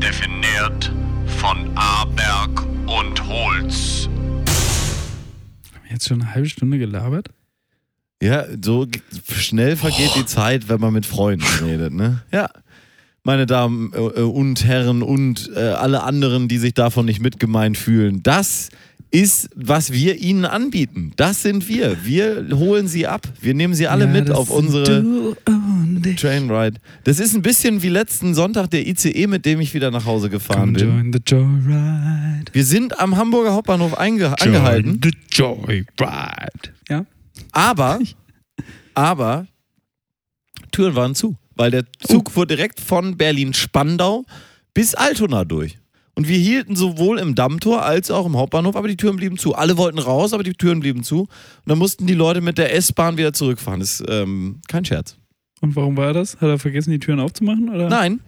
definiert von Aberg und Holz. Haben wir jetzt schon eine halbe Stunde gelabert? Ja, so schnell vergeht die Zeit, wenn man mit Freunden redet, ne? Ja. Meine Damen äh, äh, und Herren und äh, alle anderen, die sich davon nicht mitgemeint fühlen, das ist, was wir ihnen anbieten. Das sind wir. Wir holen sie ab. Wir nehmen sie alle Ja, mit auf unsere. Trainride. Das ist ein bisschen wie letzten Sonntag der ICE, mit dem ich wieder nach Hause gefahren Come bin. Wir sind am Hamburger Hauptbahnhof einge angehalten. Join the Joyride. Ja? Aber, aber, Türen waren zu, weil der Zug fuhr direkt von Berlin-Spandau bis Altona durch. Und wir hielten sowohl im Dammtor als auch im Hauptbahnhof, aber die Türen blieben zu. Alle wollten raus, aber die Türen blieben zu. Und dann mussten die Leute mit der S-Bahn wieder zurückfahren. Das ist ähm, kein Scherz. Und warum war das? Hat er vergessen, die Türen aufzumachen? Oder? Nein.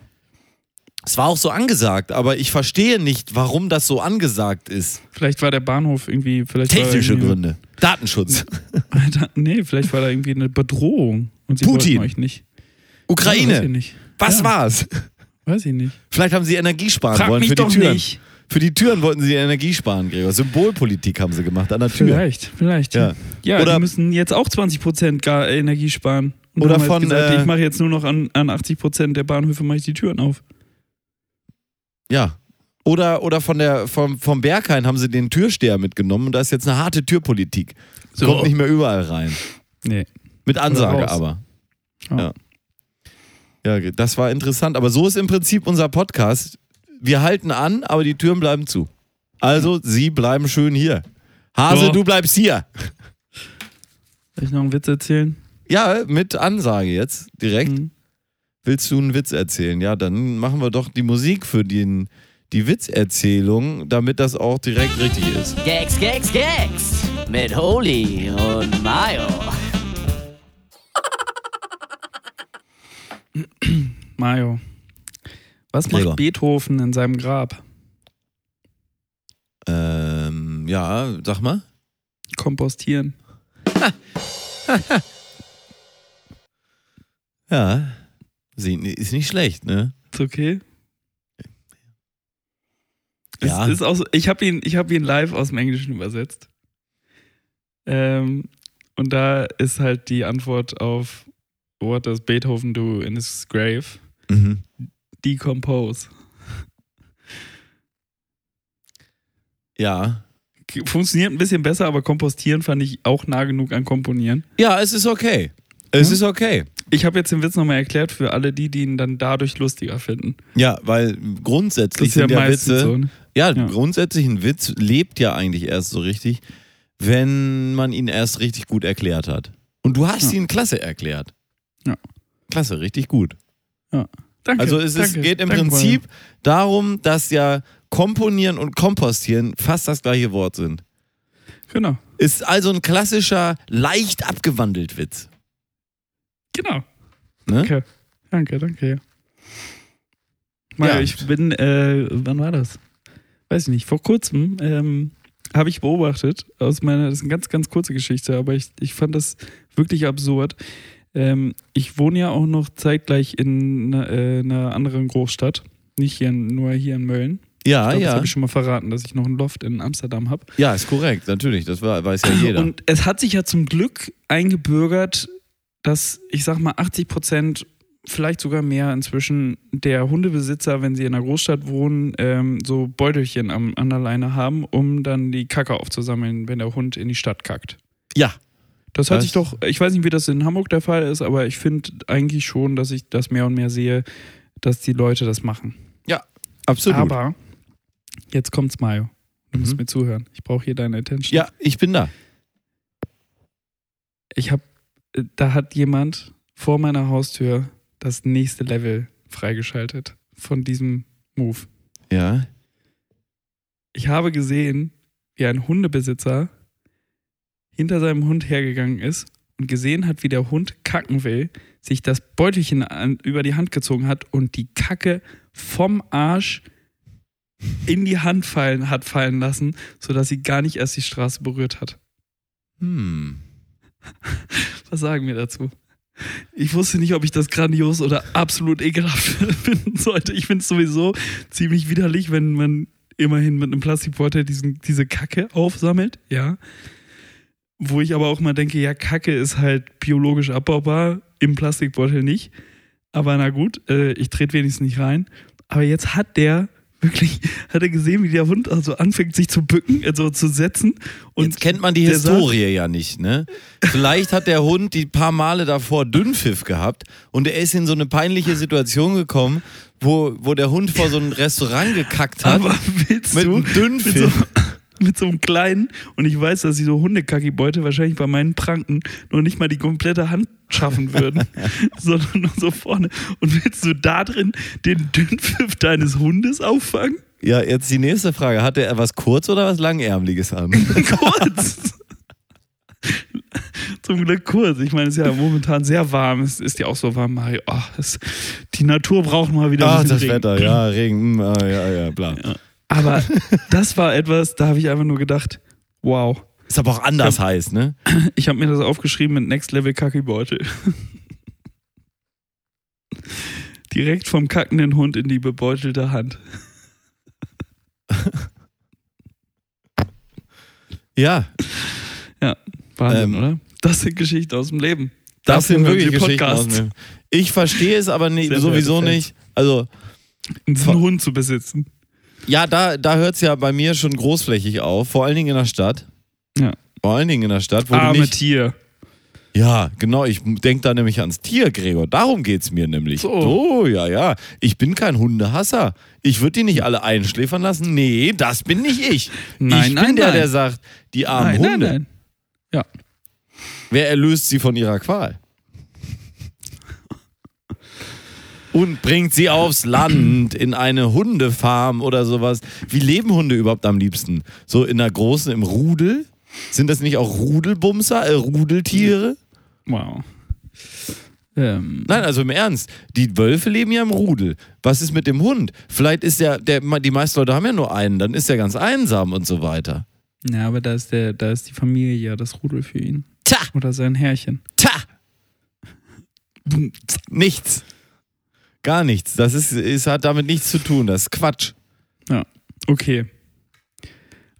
Es war auch so angesagt, aber ich verstehe nicht, warum das so angesagt ist. Vielleicht war der Bahnhof irgendwie. Vielleicht Technische irgendwie- Gründe. Datenschutz. Alter, nee, vielleicht war da irgendwie eine Bedrohung. Und sie Putin. euch nicht. Ja, Ukraine. nicht. Was Ja. war's? Weiß ich nicht. Vielleicht haben sie Energie sparen Frag wollen mich für die doch Türen. nicht. Für die Türen wollten sie Energie sparen, Gregor. Symbolpolitik haben sie gemacht an der Tür. Vielleicht, vielleicht. Ja. Ja, Oder- die müssen jetzt auch 20% gar Energie sparen. Und Oder halt von, gesagt, äh, ich mache jetzt nur noch an, an 80% der Bahnhöfe mache ich die Türen auf. Ja. Oder, oder von der, vom, vom Berghain haben sie den Türsteher mitgenommen und da ist jetzt eine harte Türpolitik. Kommt nicht mehr überall rein. Nee. Mit Ansage aber. Ja. Ja. ja, das war interessant. Aber so ist im Prinzip unser Podcast. Wir halten an, aber die Türen bleiben zu. Also, sie bleiben schön hier. Hase, Ja. du bleibst hier. Soll ich noch einen Witz erzählen? Ja, mit Ansage jetzt direkt. Mhm. Willst du einen Witz erzählen? Ja, dann machen wir doch die Musik für den, die Witzerzählung, damit das auch direkt richtig ist. Gags, Gags, Gags mit Holy und Mayo. Mario. Was Gregor. macht Beethoven in seinem Grab? Ähm, ja, sag mal. Kompostieren. Ja. Ist nicht schlecht, ne? Ist okay? Ja. Es ist auch so, ich habe ihn, ich hab ihn live aus dem Englischen übersetzt. Ähm, und da ist halt die Antwort auf What does Beethoven do in his grave? Mhm. Decompose. Ja. Funktioniert ein bisschen besser, aber kompostieren fand ich auch nah genug an komponieren. Ja, es ist okay. Es Ja. ist okay. Ich habe jetzt den Witz nochmal erklärt für alle die, die ihn dann dadurch lustiger finden. Ja, weil grundsätzlich ist ja sind ja meistens Witze. so. Ne? Ja, Ja. grundsätzlich ein Witz lebt ja eigentlich erst so richtig, wenn man ihn erst richtig gut erklärt hat. Und du hast Ja. ihn klasse erklärt. Ja. Klasse, richtig gut. Danke. Also es ist, danke, geht im danke, Prinzip darum, dass ja Komponieren und Kompostieren fast das gleiche Wort sind. Genau. Ist also ein klassischer, leicht abgewandelt Witz. Genau. Ne? Danke. Danke, danke. Mario, Ja. ich bin, äh, wann war das? Weiß ich nicht, vor kurzem ähm, habe ich beobachtet, aus meiner, das ist eine ganz, ganz kurze Geschichte, aber ich, ich fand das wirklich absurd. Ähm, ich wohne ja auch noch zeitgleich in einer, äh, einer anderen Großstadt, nicht hier, nur hier in Mölln. Ja, Ich glaub, Das ja. habe ich schon mal verraten, dass ich noch ein Loft in Amsterdam habe. Ja, ist korrekt, natürlich. Das war, weiß ja jeder. Und es hat sich ja zum Glück eingebürgert, dass ich sag mal 80 Prozent, vielleicht sogar mehr inzwischen der Hundebesitzer, wenn sie in einer Großstadt wohnen, ähm, so Beutelchen am, an der Leine haben, um dann die Kacke aufzusammeln, wenn der Hund in die Stadt kackt. ja, Das Was? sich doch, ich weiß nicht, wie das in Hamburg der Fall ist, aber ich finde eigentlich schon, dass ich das mehr und mehr sehe, dass die Leute das machen. absolut. Aber jetzt kommt's, Mayo. Du musst Mhm. mir zuhören. Ich brauche hier deine Attention. ja, ich bin da. ich habe, da hat jemand vor meiner Haustür das nächste Level freigeschaltet von diesem Move. Ja. Ich habe gesehen, wie ein Hundebesitzer hinter seinem Hund hergegangen ist und gesehen hat, wie der Hund kacken will, sich das Beutelchen an, über die Hand gezogen hat und die Kacke vom Arsch in die Hand fallen hat fallen lassen, sodass sie gar nicht erst die Straße berührt hat. Hm. Was sagen wir dazu? Ich wusste nicht, ob ich das grandios oder absolut ekelhaft finden sollte. Ich finde es sowieso ziemlich widerlich, wenn man immerhin mit einem Plastikbeutel diesen, diese Kacke aufsammelt, ja. Wo ich aber auch mal denke, ja, Kacke ist halt biologisch abbaubar, im Plastikbeutel nicht. Aber na gut, äh, ich trete wenigstens nicht rein. Aber jetzt hat der wirklich, hat er gesehen, wie der Hund also anfängt, sich zu bücken, also zu setzen. Und Jetzt kennt man die Historie ja nicht, ne? Vielleicht hat der Hund die paar Male davor Dünnpfiff gehabt und er ist in so eine peinliche Situation gekommen, wo, wo der Hund vor so ein Restaurant gekackt hat. Aber willst mit du Dünnpfiff. mit so einem kleinen, und ich weiß, dass sie so Hundekacki-Beute wahrscheinlich bei meinen Pranken noch nicht mal die komplette Hand schaffen würden, sondern nur so vorne. Und willst du da drin den Dünnpfiff deines Hundes auffangen? Ja, jetzt die nächste Frage. Hatte er was kurz oder was langärmliches an? Kurz! Zum Glück kurz. Ich meine, es ist ja momentan sehr warm. Es ist ja auch so warm, Mario. Oh, es, die Natur braucht mal wieder Ach, ein bisschen das Regen. Wetter, ja, Regen, mm, ah, ja, ja, bla. Aber das war etwas, da habe ich einfach nur gedacht, wow. Ist aber auch anders heiß, ne? Ich habe mir das aufgeschrieben mit Next Level Kackibeutel. Direkt vom kackenden Hund in die bebeutelte Hand. Ja, Wahnsinn, Ähm, oder? Das sind Geschichten aus dem Leben. das Dafür sind wirklich Geschichten aus Podcasts. dem Ich verstehe es aber nicht, sowieso nicht. Also, Einen Hund zu besitzen. Ja, da, da hört es ja bei mir schon großflächig auf, vor allen Dingen in der Stadt. Ja. Vor allen Dingen in der Stadt, wo du Arme nicht. Tier. Ja, genau, ich denke da nämlich ans Tier, Gregor. Darum geht es mir nämlich. So. so, ja, ja. Ich bin kein Hundehasser. Ich würde die nicht alle einschläfern lassen. Nee, das bin nicht ich. Nein, ich bin nein, der, nein. der sagt, die armen Nein, Hunde. nein, nein. Wer erlöst sie von ihrer Qual? Und bringt sie aufs Land in eine Hundefarm oder sowas. Wie leben Hunde überhaupt am liebsten? So in einer großen, im Rudel? Sind das nicht auch Rudelbumser, äh, Rudeltiere? Wow. Ähm, Nein, also im Ernst. Die Wölfe leben ja im Rudel. Was ist mit dem Hund? Vielleicht ist der, der, die meisten Leute haben ja nur einen, dann ist er ganz einsam und so weiter. ja, aber da ist, der, da ist die Familie ja das Rudel für ihn. Tja, Oder sein Herrchen. tja, nichts. Gar nichts. Das ist, ist, hat damit nichts zu tun. Das ist Quatsch. Okay.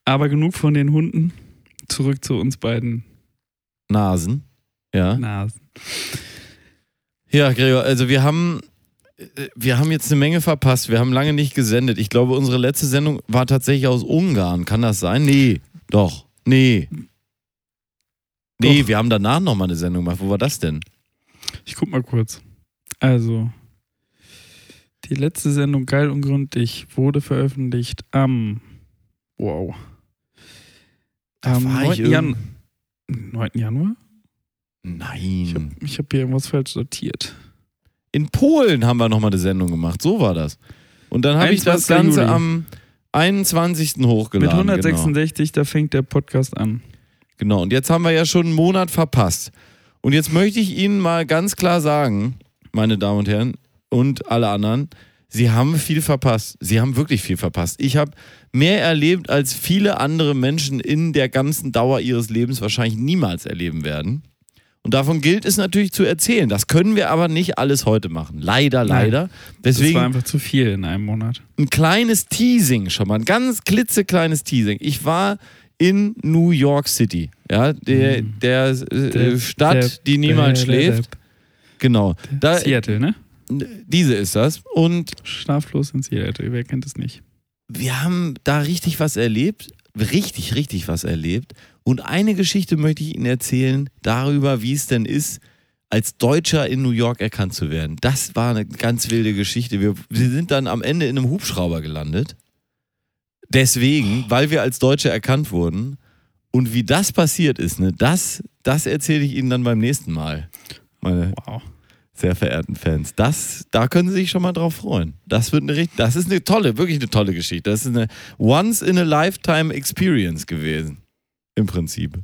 Aber genug von den Hunden. Zurück zu uns beiden Nasen. Ja. Nasen. Ja, Gregor, also wir haben, wir haben jetzt eine Menge verpasst. Wir haben lange nicht gesendet. Ich glaube, unsere letzte Sendung war tatsächlich aus Ungarn. Kann das sein? Nee, doch. Nee. Nee, Doch. wir haben danach nochmal eine Sendung gemacht. Wo war das denn? Ich guck mal kurz. Also, die letzte Sendung Geil und Gründlich wurde veröffentlicht am, wow, Da am war ich 9. Jan irgend- 9. Januar? Ich habe Nein. ich hab hier irgendwas falsch sortiert. In Polen haben wir nochmal eine Sendung gemacht. So war das. Und dann habe ich das 21. Ganze Juli. am 21. Mit hochgeladen. 166, da fängt der Podcast an. Genau. genau. Und jetzt haben wir ja schon einen Monat verpasst. Und jetzt möchte ich Ihnen mal ganz klar sagen, meine Damen und Herren und alle anderen, Sie haben viel verpasst. Sie haben wirklich viel verpasst. Ich habe mehr erlebt, als viele andere Menschen in der ganzen Dauer ihres Lebens wahrscheinlich niemals erleben werden. Und davon gilt es natürlich zu erzählen. Das können wir aber nicht alles heute machen. Leider, leider. Das war Deswegen einfach zu viel in einem Monat. ein kleines Teasing schon mal, ein ganz klitzekleines Teasing. Ich war in New York City, ja, der, Mhm. der, äh, Der- Stadt, der- die niemals schläft. Genau, da, Seattle, ne? Diese ist das. Und Schlaflos in Seattle, wer kennt es nicht? wir haben da richtig was erlebt, richtig, richtig was erlebt. Und eine Geschichte möchte ich Ihnen erzählen darüber, wie es denn ist, als Deutscher in New York erkannt zu werden. Das war eine ganz wilde Geschichte. Wir, wir sind dann am Ende in einem Hubschrauber gelandet. Deswegen, weil wir als Deutsche erkannt wurden. Und wie das passiert ist, ne, das, das erzähle ich Ihnen dann beim nächsten Mal. Meine Wow. Sehr verehrten Fans. Das, da können Sie sich schon mal drauf freuen. Das wird eine richtig, das ist eine tolle, wirklich eine tolle Geschichte. Das ist eine once in a lifetime Experience gewesen. Im Prinzip.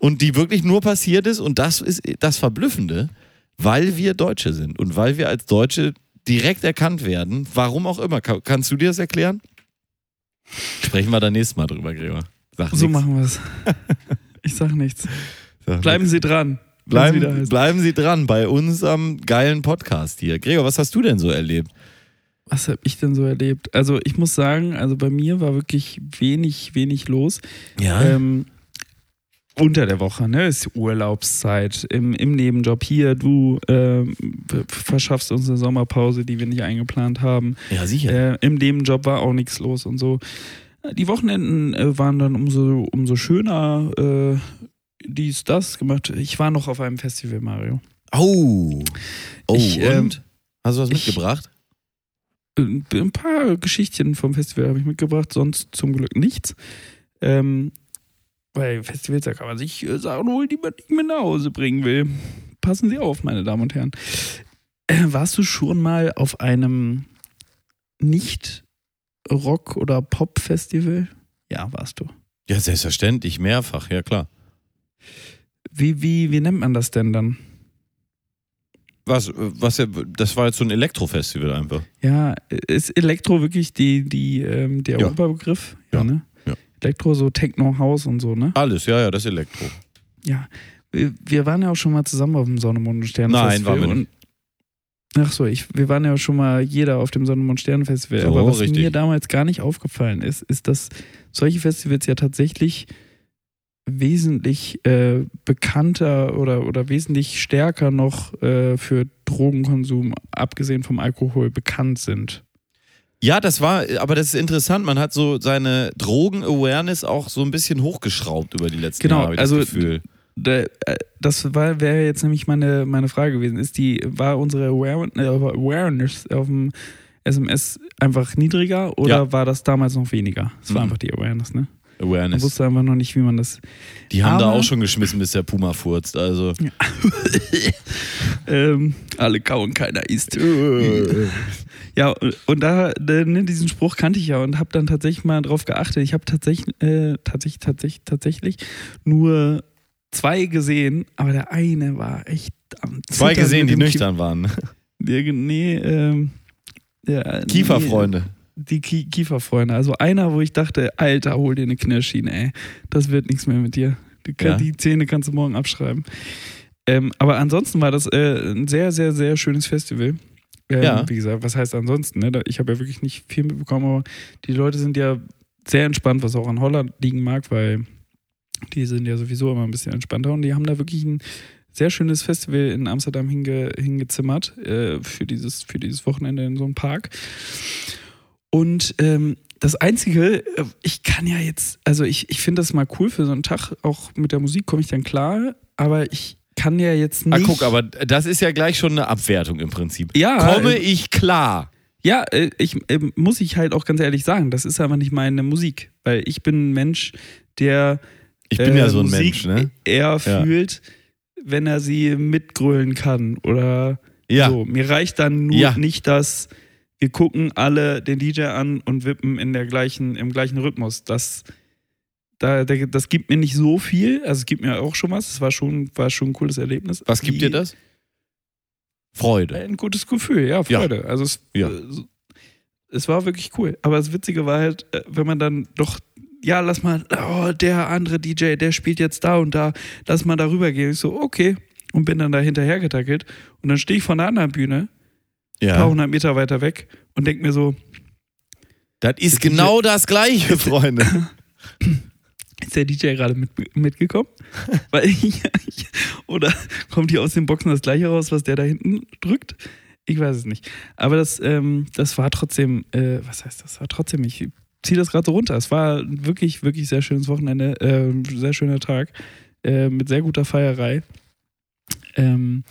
Und die wirklich nur passiert ist, und das ist das Verblüffende, weil wir Deutsche sind und weil wir als Deutsche direkt erkannt werden, warum auch immer. Ka- Kannst du dir das erklären? Sprechen wir dann nächstes Mal drüber, Gregor. Sag So nix. machen wir es. Ich sag nichts. Sag Bleiben nix. Sie dran. Bleiben, bleiben Sie dran bei unserem geilen Podcast hier. Gregor, was hast du denn so erlebt? Was habe ich denn so erlebt? Also ich muss sagen, also bei mir war wirklich wenig, wenig los. Ja. Ähm, unter der Woche, ne? Ist Urlaubszeit im, im Nebenjob hier. Du ähm, verschaffst uns eine Sommerpause, die wir nicht eingeplant haben. ja, sicher. Äh, Im Nebenjob war auch nichts los und so. Die Wochenenden äh, waren dann umso, umso schöner. Äh, dies, das gemacht. Ich war noch auf einem Festival, Mario. Oh. Oh, Ich, ähm, und? Hast du was ich- mitgebracht? Äh, Ein paar Geschichtchen vom Festival habe ich mitgebracht, sonst zum Glück nichts. Ähm, weil Festivals, da kann man sich äh, Sachen holen, die man nicht mehr nach Hause bringen will. Passen Sie auf, meine Damen und Herren. Äh, warst du schon mal auf einem nicht Rock- oder Pop-Festival? Ja, warst du. Ja, selbstverständlich, mehrfach, ja klar. Wie, wie, wie nennt man das denn dann? Was, was, ja- das war jetzt so ein Elektrofestival einfach. Ja, ist Elektro wirklich die, die, ähm, der Ja. Oberbegriff? Ja, ne? ja. Elektro, so Techno, House und so, ne? Alles, ja, ja, das ist Elektro. Ja, wir, waren ja auch schon mal zusammen auf dem Sonne, Mond und Sterne Nein, waren wir und- Ach so, ich, wir waren ja schon mal jeder auf dem Sonne, Mond, Sterne Festival. So, Aber was richtig. mir damals gar nicht aufgefallen ist, ist, dass solche Festivals ja tatsächlich wesentlich äh, bekannter oder, oder wesentlich stärker noch äh, für Drogenkonsum, abgesehen vom Alkohol, bekannt sind. Ja, das war, aber das ist interessant. Man hat so seine Drogen-Awareness auch so ein bisschen hochgeschraubt über die letzten Genau, Jahre, ich also- das Gefühl. Äh, das war- wäre jetzt nämlich meine, meine Frage gewesen. Ist die, war unsere Awareness, äh, Awareness auf dem SMS einfach niedriger oder Ja. war das damals noch weniger? Es war Mhm. einfach die Awareness, ne? Man Awareness. wusste einfach noch nicht, wie man das. Die haben da auch schon geschmissen, bis der Puma furzt. Also. ähm, alle kauen, keiner isst. ja, und da, ne, diesen Spruch kannte ich ja und habe dann tatsächlich mal drauf geachtet. Ich habe tatsächlich, äh, tatsächlich, tatsächlich, tatsächlich nur zwei gesehen, aber der eine war echt am Zwei gesehen, die nüchtern waren. Ki- Der, nee, ähm, der, Kieferfreunde. Nee, die Ki Kieferfreunde. Also einer, wo ich dachte, Alter, hol dir eine Knirschschiene, ey. Das wird nichts mehr mit dir. Die, Ja. die Zähne kannst du morgen abschreiben. Ähm, aber ansonsten war das äh, ein sehr, sehr, sehr schönes Festival. Ähm, Ja. Wie gesagt, was heißt ansonsten? Ne? Ich habe ja wirklich nicht viel mitbekommen, aber die Leute sind ja sehr entspannt, was auch an Holland liegen mag, weil die sind ja sowieso immer ein bisschen entspannter und die haben da wirklich ein sehr schönes Festival in Amsterdam hinge, hingezimmert äh, für, dieses, für dieses Wochenende in so einem Park. Und ähm, das Einzige, äh, ich kann ja jetzt, also ich, ich finde das mal cool für so einen Tag, auch mit der Musik komme ich dann klar, aber ich kann ja jetzt Ah, nicht. guck, aber das ist ja gleich schon eine Abwertung im Prinzip. Ja, Komme äh, ich klar? Ja, äh, ich äh, muss ich halt auch ganz ehrlich sagen, das ist aber nicht meine Musik, weil ich bin ein Mensch, der Ich bin ja so ein Musik Mensch, ne? eher Ja. fühlt, wenn er sie mitgrölen kann oder Ja. so. Mir reicht dann nur Ja. nicht, dass wir gucken alle den DJ an und wippen in der gleichen, im gleichen Rhythmus. Das, da, da, das gibt mir nicht so viel. Also es gibt mir auch schon was. Es war schon, war schon ein cooles Erlebnis. Was gibt Die- dir das? Freude. ein gutes Gefühl, ja, Ja. Freude. Also es, Ja. es war wirklich cool. Aber das Witzige war halt, äh, wenn man dann doch, ja, lass mal, oh, der andere DJ, der spielt jetzt da und da, lass mal darüber gehen. Ich so, okay. Und bin dann da hinterher getackelt. Und dann stehe ich von der anderen Bühne, ein paar Ja. hundert Meter weiter weg und denke mir so, Das ist genau das Gleiche, Freunde. ist der DJ gerade mit, mitgekommen? Weil ich, oder kommt hier aus den Boxen das gleiche raus, was der da hinten drückt? Ich weiß es nicht. Aber das, ähm, das war trotzdem, äh, was heißt das? War trotzdem, ich ziehe das gerade so runter. Es war wirklich, wirklich sehr schönes Wochenende, äh, ein sehr schöner Tag äh, mit sehr guter Feierei. Ähm,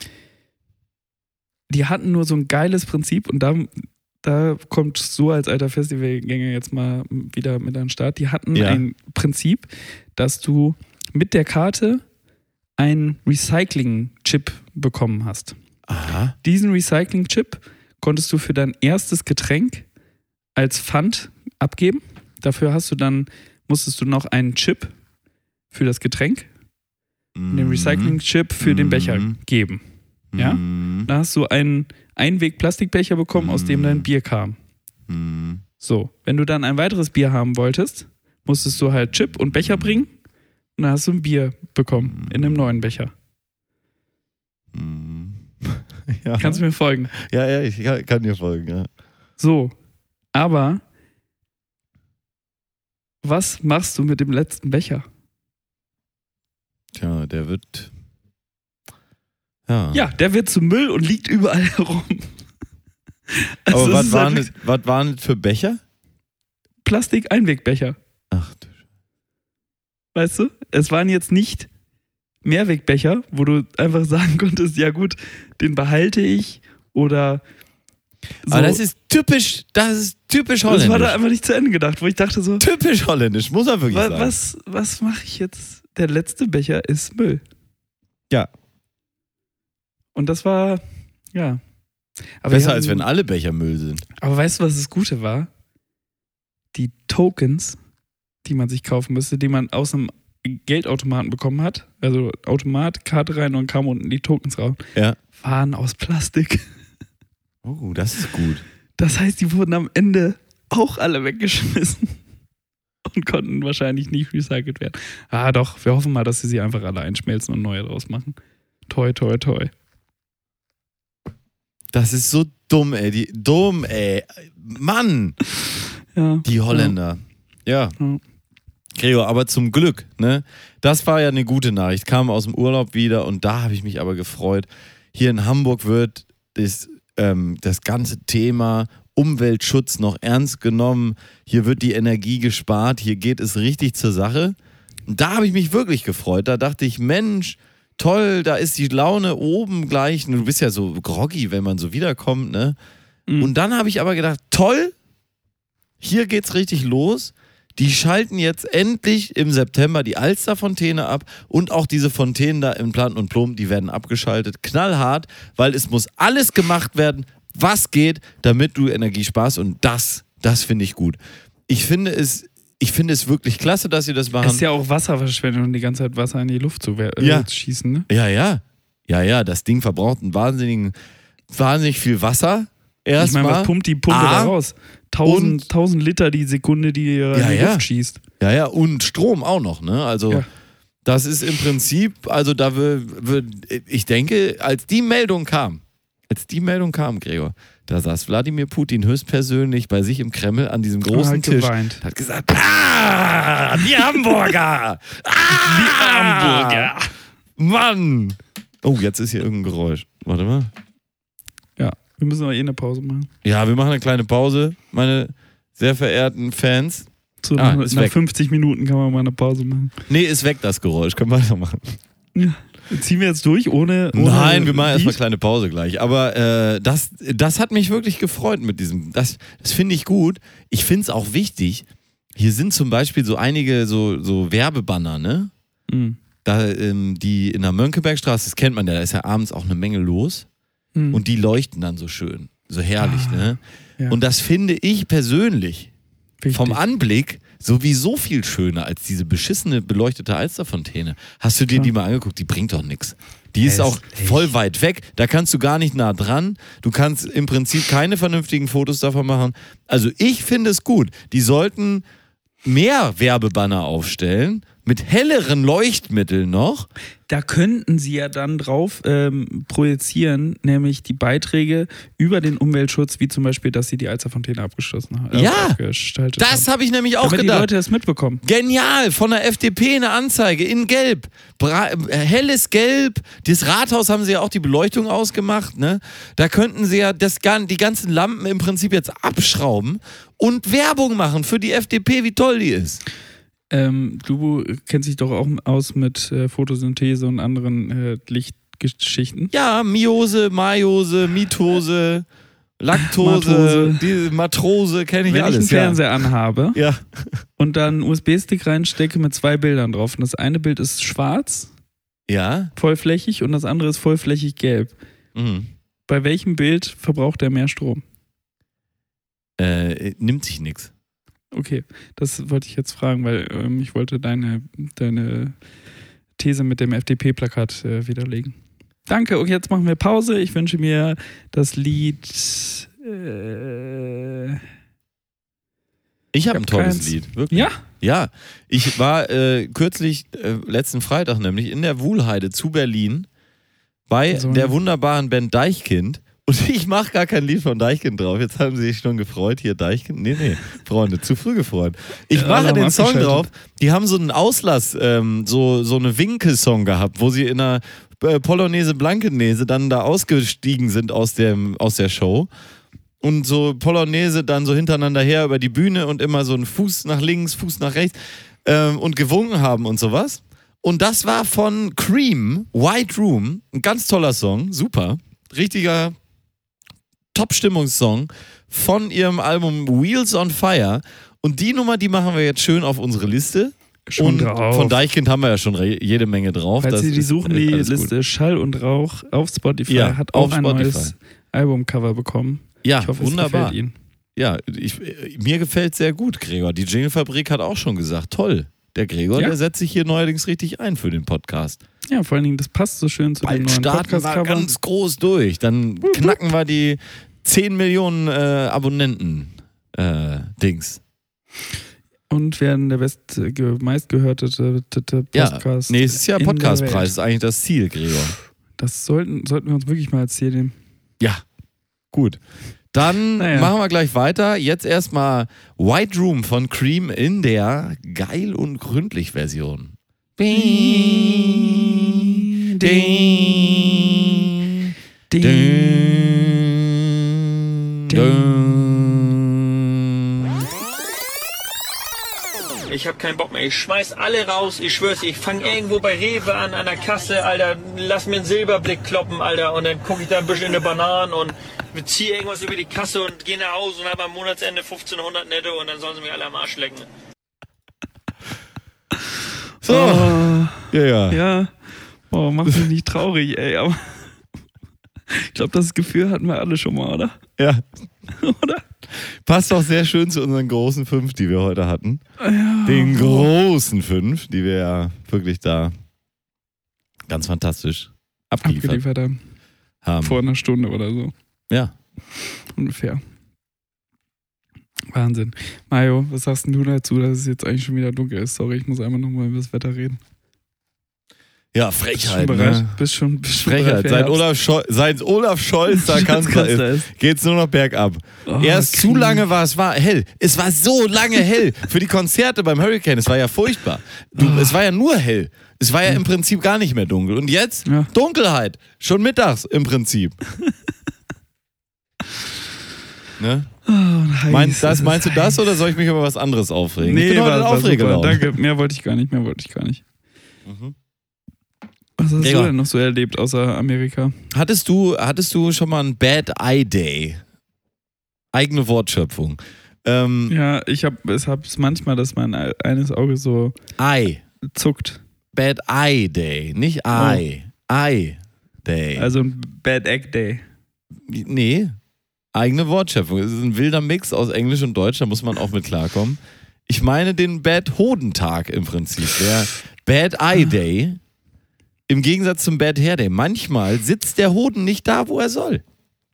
die hatten nur so ein geiles Prinzip und da, da kommt so als alter Festivalgänger jetzt mal wieder mit an den Start. Die hatten Ja. ein Prinzip, dass du mit der Karte einen Recycling-Chip bekommen hast. Aha. Diesen Recycling-Chip konntest du für dein erstes Getränk als Pfand abgeben. Dafür hast du dann, musstest du noch einen Chip für das Getränk, den Recycling-Chip für den Becher Mhm. geben. Ja? Mhm. Da hast du einen Einweg-Plastikbecher bekommen, aus dem dein Bier kam. Mhm. So, wenn du dann ein weiteres Bier haben wolltest, musstest du halt Chip und Becher bringen und dann hast du ein Bier bekommen in einem neuen Becher. Mhm. Ja. Kannst du mir folgen? ja, ja, ich kann, kann dir folgen, ja. So, aber was machst du mit dem letzten Becher? Tja, der wird. Ja. Ja, der wird zu Müll und liegt überall herum. Also Aber es was waren, halt das, was waren das für Becher? Plastik-Einwegbecher. Ach du Weißt du? Es waren jetzt nicht Mehrwegbecher, wo du einfach sagen konntest, ja gut, den behalte ich oder so. Aber das ist typisch, das ist typisch das war da holländisch. einfach nicht zu Ende gedacht, wo ich dachte so, Typisch holländisch, muss er wirklich wa sagen. was, was mache ich jetzt? Der letzte Becher ist Müll. Ja. Und das war, ja. Aber Besser die als wenn hatten- alle Becher Müll sind. Aber weißt du, was das Gute war? Die Tokens, die man sich kaufen müsste, die man aus einem Geldautomaten bekommen hat, also Automat, Karte rein und kam unten die Tokens raus, Ja. waren aus Plastik. Oh, das ist gut. Das heißt, die wurden am Ende auch alle weggeschmissen und konnten wahrscheinlich nicht recycelt werden. Ah, doch, wir hoffen mal, dass sie sie einfach alle einschmelzen und neue draus machen. Toi, toi, toi. Das ist so dumm, ey. Die, dumm, ey. Mann, Ja. die Holländer. Ja. Ja. Gregor, aber zum Glück, ne? Das war ja eine gute Nachricht. Kam aus dem Urlaub wieder und da habe ich mich aber gefreut. Hier in Hamburg wird das, ähm, das ganze Thema Umweltschutz noch ernst genommen. Hier wird die Energie gespart. Hier geht es richtig zur Sache. Und da habe ich mich wirklich gefreut. Da dachte ich, Mensch, toll, da ist die Laune oben gleich. Du bist ja so groggy, wenn man so wiederkommt, ne? Mhm. Und dann habe ich aber gedacht, toll, hier geht's richtig los. Die schalten jetzt endlich im September die Alsterfontäne ab und auch diese Fontänen da in Planten und Plom, die werden abgeschaltet. Knallhart, weil es muss alles gemacht werden, was geht, damit du Energie sparst und das, das finde ich gut. Ich finde es, ich finde es wirklich klasse, dass sie das machen. Es ist ja auch Wasserverschwendung, die ganze Zeit Wasser in die Luft zu äh, Ja. schießen, ne? Ja, ja. Ja, ja, das Ding verbraucht einen wahnsinnigen, wahnsinnig viel Wasser. Ich meine, was pumpt die Pumpe A, da raus? 1000, und- 1000 Liter die Sekunde, die ihr Ja, in die ja. Luft schießt. Ja, ja, und Strom auch noch, ne? Also, Ja. das ist im Prinzip, also da wird, ich denke, als die Meldung kam, als die Meldung kam, Gregor, da saß Wladimir Putin höchstpersönlich bei sich im Kreml an diesem großen hat Tisch. geweint. Hat gesagt, ah, die Hamburger! Ah, Hamburger. Mann! Oh, jetzt ist hier irgendein Geräusch. Warte mal. Ja, wir müssen aber eh eine Pause machen. Ja, wir machen eine kleine Pause, meine sehr verehrten Fans. So, Ah, nach, nach weg. 50 Minuten kann man mal eine Pause machen. Nee, ist weg das Geräusch, können wir weitermachen. Ja. Ziehen wir jetzt durch ohne. ohne Nein, wir machen erstmal kleine Pause gleich. Aber äh, das, das hat mich wirklich gefreut mit diesem. Das, das finde ich gut. Ich finde es auch wichtig. Hier sind zum Beispiel so einige so, so Werbebanner, ne? Mhm. Da, ähm, die in der Mönckebergstraße, das kennt man ja, da ist ja abends auch eine Menge los. Mhm. Und die leuchten dann so schön. So herrlich, Ah, ne? ja. Und das finde ich persönlich Wichtig. vom Anblick sowieso viel schöner als diese beschissene beleuchtete Alsterfontäne. Hast du dir die mal angeguckt? Die bringt doch nichts. Die ist auch voll weit weg. Da kannst du gar nicht nah dran. Du kannst im Prinzip keine vernünftigen Fotos davon machen. Also ich finde es gut. Die sollten mehr Werbebanner aufstellen mit helleren Leuchtmitteln noch. Da könnten sie ja dann drauf ähm, projizieren, nämlich die Beiträge über den Umweltschutz, wie zum Beispiel, dass sie die Alzerfontäne abgeschlossen haben. äh, Ja, abgestaltet Das haben. habe ich nämlich auch Damit die gedacht. Leute das mitbekommen. Genial, von der FDP eine Anzeige in Gelb. Bra äh, helles Gelb. Das Rathaus haben sie ja auch die Beleuchtung ausgemacht. Ne? Da könnten sie ja das, die ganzen Lampen im Prinzip jetzt abschrauben und Werbung machen für die FDP, wie toll die ist. Ähm, du kennst dich doch auch aus mit äh, Photosynthese und anderen äh, Lichtgeschichten. Ja, Miose, Maiose, Mitose, Laktose, Matrose. die Matrose, kenne ich Wenn ich einen alles. ja. Fernseher anhabe Ja. und dann einen USB-Stick reinstecke mit zwei Bildern drauf und das eine Bild ist schwarz, Ja. vollflächig und das andere ist vollflächig gelb. Mhm. Bei welchem Bild verbraucht er mehr Strom? Äh, nimmt sich nichts. Okay, das wollte ich jetzt fragen, weil ähm, ich wollte deine, deine These mit dem FDP-Plakat äh, widerlegen. Danke, und jetzt machen wir Pause. Ich wünsche mir das Lied. Äh, Ich habe hab ein tolles keins. Lied. Wirklich. ja, Ja, ich war äh, kürzlich, äh, letzten Freitag nämlich, in der Wuhlheide zu Berlin bei So. der wunderbaren Band Deichkind. Und ich mache gar kein Lied von Deichkind drauf. Jetzt haben sie sich schon gefreut. Hier, Deichkind. Nee, nee, Freunde, zu früh gefreut. Ich Ja, mache den Song drauf. Die haben so einen Auslass, ähm, so, so eine Winkelsong gehabt, wo sie in einer äh, Polonaise Blankenese dann da ausgestiegen sind aus, dem, aus der Show. Und so Polonaise dann so hintereinander her über die Bühne und immer so einen Fuß nach links, Fuß nach rechts ähm, und gewungen haben und sowas. Und das war von Cream, White Room, ein ganz toller Song, super. Richtiger Top-Stimmungssong von ihrem Album Wheels on Fire. Und die Nummer, die machen wir jetzt schön auf unsere Liste. schon und drauf. von Deichkind haben wir ja schon jede Menge drauf. Falls Das Sie die ist, suchen, die alles gut. Liste Schall und Rauch auf Spotify Ja, hat auch auf ein Spotify. neues Albumcover bekommen. Ja, Ich hoffe, wunderbar. Ja, ich, mir gefällt sehr gut, Gregor. Die Jingle-Fabrik hat auch schon gesagt, toll. Der Gregor, Ja. der setzt sich hier neuerdings richtig ein für den Podcast. Ja, vor allen Dingen, das passt so schön zu dem Bald neuen starten wir ganz groß durch. Dann knacken wir die 10 Millionen äh, Abonnenten äh, Dings. Und werden der best ge- meistgehörte Ja, Podcast. nächstes Jahr Podcastpreis ist eigentlich das Ziel, Gregor. Das sollten, sollten wir uns wirklich mal erzählen. Ja, gut. Dann Naja. machen wir gleich weiter. Jetzt erstmal White Room von Cream in der geil und gründlich Version. Ding, ding, Ding. Ich hab keinen Bock mehr. Ich schmeiß alle raus. Ich schwör's, ich fang irgendwo bei Rewe an, an der Kasse, Alter. Lass mir einen Silberblick kloppen, Alter. Und dann guck ich da ein bisschen in die Bananen und ziehe irgendwas über die Kasse und gehe nach Hause und hab am Monatsende 1500 netto und dann sollen sie mich alle am Arsch lecken. So, Oh, ja, ja. ja. Oh, mach mich nicht traurig, ey. Aber ich glaube, das Gefühl hatten wir alle schon mal, oder? Ja. Oder? Passt auch sehr schön zu unseren großen fünf, die wir heute hatten. Ja. Den großen fünf, die wir ja wirklich da ganz fantastisch abgeliefert, abgeliefert haben. haben. Vor einer Stunde oder so. Ja. Ungefähr. Wahnsinn. Mario, was sagst du dazu, dass es jetzt eigentlich schon wieder dunkel ist? Sorry, ich muss einmal nochmal über das Wetter reden. Ja, Bist du schon Frechheit. bereit? Ne? Bist schon, bist schon Frechheit. Seit? Olaf, Schol seit Olaf Scholz da Kanzler ist. geht's nur noch bergab. Oh, Erst zu Krieg. lange war es war hell. Es war so lange hell für die Konzerte beim Hurricane. Es war ja furchtbar. Du, Oh. Es war ja nur hell. Es war ja im Prinzip gar nicht mehr dunkel. Und jetzt Ja. Dunkelheit. Schon mittags im Prinzip. ne? Oh, heiß Mein, ist das, es, meinst du das oder soll ich mich über was anderes aufregen? Nee, ich bin heute war, war super. Danke, mehr wollte ich gar nicht, mehr wollte ich gar nicht. Mhm. Oh, Was hast Gregor. du denn noch so erlebt außer Amerika? Hattest du, hattest du schon mal ein Bad Eye Day? Eigene Wortschöpfung. Ähm, Ja, ich habe es hab's manchmal, dass mein eines Auge so Eye. zuckt. Bad Eye Day, nicht Eye. Eye Day. Also ein Bad Egg Day. Nee, eigene Wortschöpfung. Es ist ein wilder Mix aus Englisch und Deutsch, da muss man auch mit klarkommen. Ich meine den Bad Hodentag im Prinzip. Der Bad Eye Day. Im Gegensatz zum Bad Hair Day. Manchmal sitzt der Hoden nicht da, wo er soll.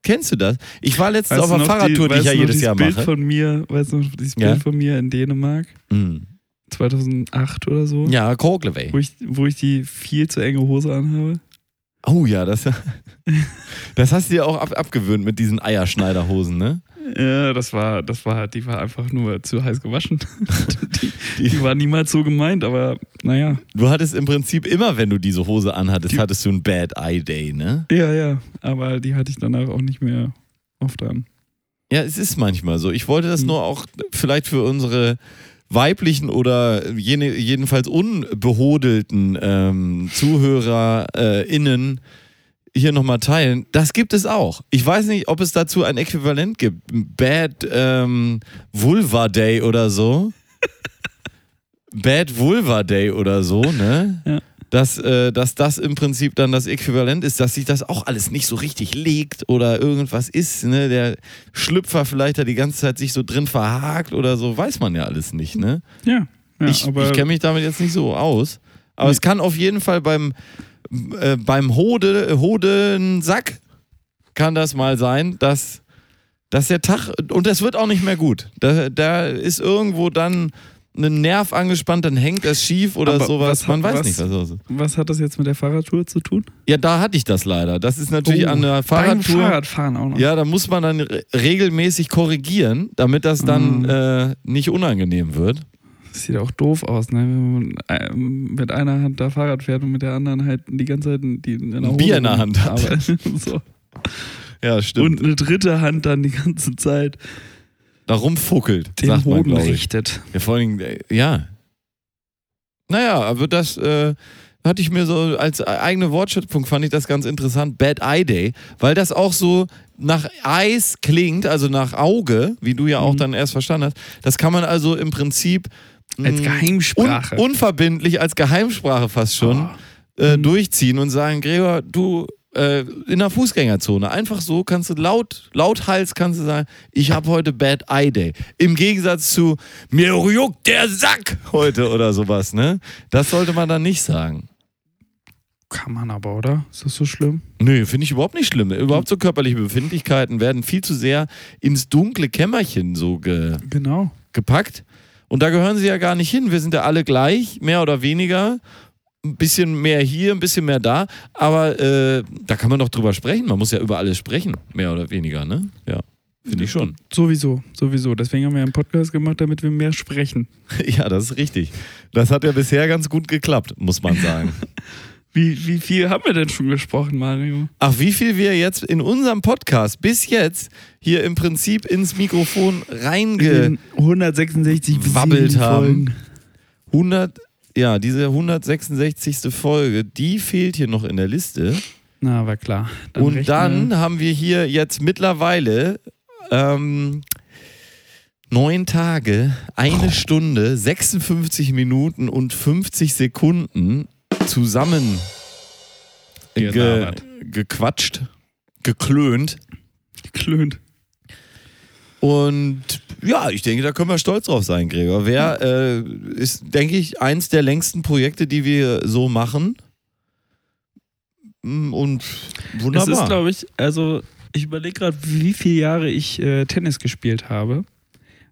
Kennst du das? Ich war letztens auf du einer Fahrradtour, die, weißt ich ja jedes Jahr Bild mache. von mir, weißt du noch dieses Ja? Bild von mir in Dänemark? Mhm. 2008 oder so? Ja, Korglewey. Wo ich, wo ich die viel zu enge Hose anhabe? Oh ja, das, das hast du dir auch ab, abgewöhnt mit diesen Eierschneiderhosen, ne? Ja, das war, das war, die war einfach nur zu heiß gewaschen. die, die war niemals so gemeint, aber naja. Du hattest im Prinzip immer, wenn du diese Hose anhattest, Die- hattest du einen Bad Eye Day, ne? Ja, ja. Aber die hatte ich danach auch nicht mehr oft an. Ja, es ist manchmal so. Ich wollte das Hm. nur auch vielleicht für unsere weiblichen oder jene, jedenfalls unbehodelten ähm, ZuhörerInnen hier nochmal teilen. Das gibt es auch. Ich weiß nicht, ob es dazu ein Äquivalent gibt. Bad ähm, Vulva Day oder so. Bad Vulva Day oder so, ne? Ja. Dass, äh, dass das im Prinzip dann das Äquivalent ist, dass sich das auch alles nicht so richtig legt oder irgendwas ist, ne? Der Schlüpfer vielleicht da die ganze Zeit sich so drin verhakt oder so, weiß man ja alles nicht, ne? Ja. ja ich ich kenne mich damit jetzt nicht so aus. Aber Nee. es kann auf jeden Fall beim, äh, beim Hode, Hodensack kann das mal sein, dass, dass der Tag, und das wird auch nicht mehr gut. Da, da ist irgendwo dann ein Nerv angespannt, dann hängt das schief oder Aber sowas. was Man hat- weiß was- nicht, was los ist. was hat das jetzt mit der Fahrradtour zu tun? Ja, da hatte ich das leider. Das ist natürlich Oh, an der Beim Fahrradtour. Fahrradfahren auch noch. Ja, da muss man dann re regelmäßig korrigieren, damit das dann Mhm. äh, nicht unangenehm wird. Das sieht auch doof aus, ne? Wenn man mit einer Hand da Fahrrad fährt und mit der anderen halt die ganze Zeit die in der Ein Hose Bier in der Hand hat. so. Ja, stimmt. Und eine dritte Hand dann die ganze Zeit da rumfuckelt, den sagt man, glaube ich. richtet. Ja, vor allem, äh, ja. Naja, aber das äh, hatte ich mir so als eigene Wortschöpfung, fand ich das ganz interessant. Bad Eye Day, weil das auch so nach Eis klingt, also nach Auge, wie du ja auch Mhm. dann erst verstanden hast. Das kann man also im Prinzip Als mh, Geheimsprache. Un unverbindlich als Geheimsprache fast schon Oh. äh, Mhm. durchziehen und sagen, Gregor, du äh, in der Fußgängerzone, einfach so kannst du laut, lauthals kannst du sagen, ich habe heute Bad Eye Day. Im Gegensatz zu mir juckt der Sack heute oder sowas, ne? Das sollte man dann nicht sagen. Kann man aber, oder? Ist das so schlimm? Nö, finde ich überhaupt nicht schlimm. Überhaupt so körperliche Befindlichkeiten werden viel zu sehr ins dunkle Kämmerchen so ge Genau. gepackt. Und da gehören sie ja gar nicht hin. Wir sind ja alle gleich, mehr oder weniger. Ein bisschen mehr hier, ein bisschen mehr da. Aber äh, da kann man doch drüber sprechen. Man muss ja über alles sprechen, mehr oder weniger, ne? Ja, finde ich schon. Sowieso, sowieso. Deswegen haben wir einen Podcast gemacht, damit wir mehr sprechen. Ja, das ist richtig. Das hat ja bisher ganz gut geklappt, muss man sagen. Wie, wie viel haben wir denn schon gesprochen, Mario? Ach, wie viel wir jetzt in unserem Podcast bis jetzt hier im Prinzip ins Mikrofon reinge... In 166 bis wabbelt sieben haben. Folgen. 100, ja, diese 166. Folge, die fehlt hier noch in der Liste. Na, war klar. Und rechne- dann haben wir hier jetzt mittlerweile ähm, neun Tage, eine Stunde, 56 Minuten und 50 Sekunden zusammen ge gequatscht, geklönt. geklönt. Und ja, ich denke, da können wir stolz drauf sein, Gregor. Wer äh, ist, denke ich, eins der längsten Projekte, die wir so machen. Mm, Und wunderbar. ist, glaube ich, also ich überlege gerade, wie viele Jahre ich äh, Tennis gespielt habe.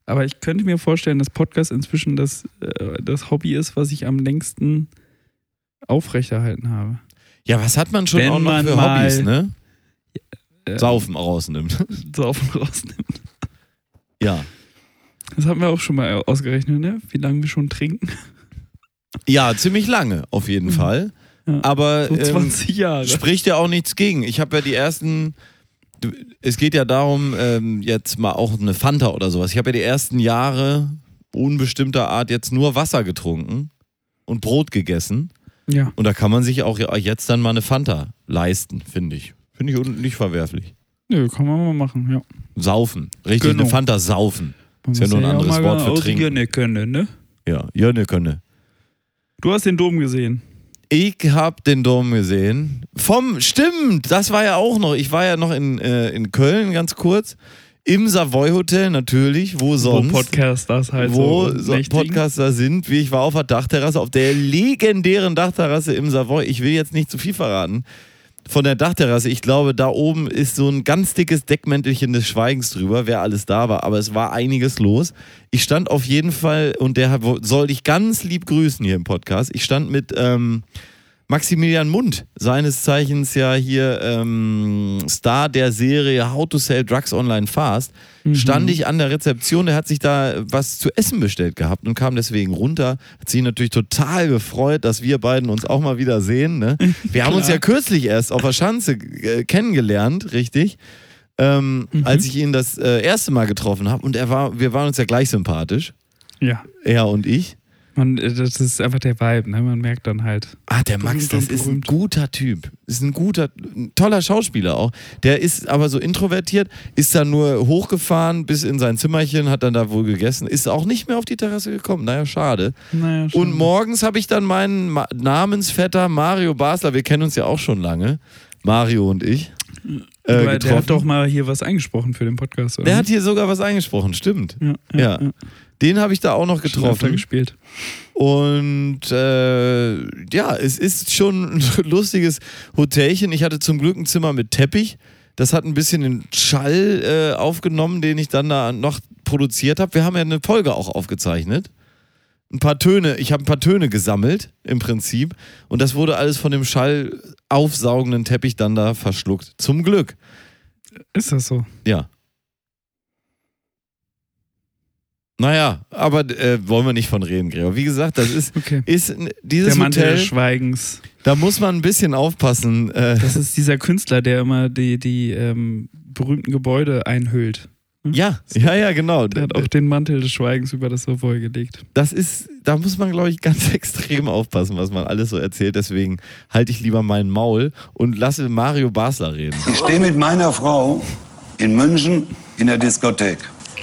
Aber ich könnte mir vorstellen, dass Podcast inzwischen das, äh, das Hobby ist, was ich am längsten aufrechterhalten habe. ja, was hat man schon Wenn auch noch man für mal- Hobbys, ne? Äh, Saufen rausnimmt. Saufen rausnimmt. ja. Das haben wir auch schon mal ausgerechnet, ne? Wie lange wir schon trinken. Ja, ziemlich lange, auf jeden Mhm. Fall. Ja. Aber So ähm, 20 Jahre. spricht ja auch nichts gegen. Ich habe ja die ersten. du- Es geht ja darum, ähm, jetzt mal auch eine Fanta oder sowas. Ich habe ja die ersten Jahre unbestimmter Art jetzt nur Wasser getrunken und Brot gegessen. Ja. Und da kann man sich auch jetzt dann mal eine Fanta leisten, finde ich. Finde ich nicht verwerflich. Nö, kann man mal machen, ja. Saufen. Richtig, Genau. eine Fanta saufen. Man Ist ja nur ein auch anderes mal Wort für trinken. Jönne können, ne? Ja, Jönne könne. Du hast den Dom gesehen. Ich hab den Dom gesehen. Vom, stimmt, das war ja auch noch. Ich war ja noch in, äh, in Köln ganz kurz. Im Savoy Hotel natürlich, wo sonst. Wo Podcasters halt wo so. Podcaster sind, wie ich war auf der Dachterrasse, auf der legendären Dachterrasse im Savoy. Ich will jetzt nicht zu viel verraten. Von der Dachterrasse, ich glaube, da oben ist so ein ganz dickes Deckmäntelchen des Schweigens drüber, wer alles da war, aber es war einiges los. Ich stand auf jeden Fall, und der soll dich ganz lieb grüßen hier im Podcast. Ich stand mit ähm, Maximilian Mund, seines Zeichens ja hier ähm, Star der Serie How to Sell Drugs Online Fast, stand ich an der Rezeption, der hat sich da was zu essen bestellt gehabt und kam deswegen runter. Hat sich natürlich total gefreut, dass wir beiden uns auch mal wieder sehen. Ne? Wir haben uns ja kürzlich erst auf der Schanze äh, kennengelernt, richtig. Ähm, Als ich ihn das äh, erste Mal getroffen habe und er war, wir waren uns ja gleich sympathisch, Ja. er und ich. Man, äh, das ist einfach der Vibe, ne? Man merkt dann halt. Ah, der Max, das ist ein guter Typ. Ist ein guter, ein toller Schauspieler auch. Der ist aber so introvertiert, ist dann nur hochgefahren bis in sein Zimmerchen, hat dann da wohl gegessen, ist auch nicht mehr auf die Terrasse gekommen. Naja, schade. Naja. Und morgens habe ich dann meinen Ma Namensvetter Mario Basler, wir kennen uns ja auch schon lange, Mario und ich, äh, Weil der getroffen. hat doch mal hier was eingesprochen für den Podcast, oder? Der hat hier sogar was eingesprochen, stimmt. ja, Ja. Den habe ich da auch noch getroffen. gespielt. Und äh, ja, es ist schon ein lustiges Hotelchen. Ich hatte zum Glück ein Zimmer mit Teppich. Das hat ein bisschen den Schall äh, aufgenommen, den ich dann da noch produziert habe. Wir haben ja eine Folge auch aufgezeichnet. Ein paar Töne, ich habe ein paar Töne gesammelt im Prinzip. Und das wurde alles von dem Schall aufsaugenden Teppich dann da verschluckt. Zum Glück. Ist das so? Ja. Naja, aber äh, wollen wir nicht von reden, Gregor. Wie gesagt, das ist, Okay. ist dieses Der Mantel Hotel. des Schweigens. Da muss man ein bisschen aufpassen. Äh, Das ist dieser Künstler, der immer die, die ähm, berühmten Gebäude einhüllt. ja, ja, ja, genau. Der hat auch den Mantel des Schweigens über das Savoy gelegt. Das ist, da muss man, glaube ich, ganz extrem aufpassen, was man alles so erzählt. Deswegen halte ich lieber meinen Maul und lasse Mario Basler reden. Ich stehe mit meiner Frau in München in der Diskothek,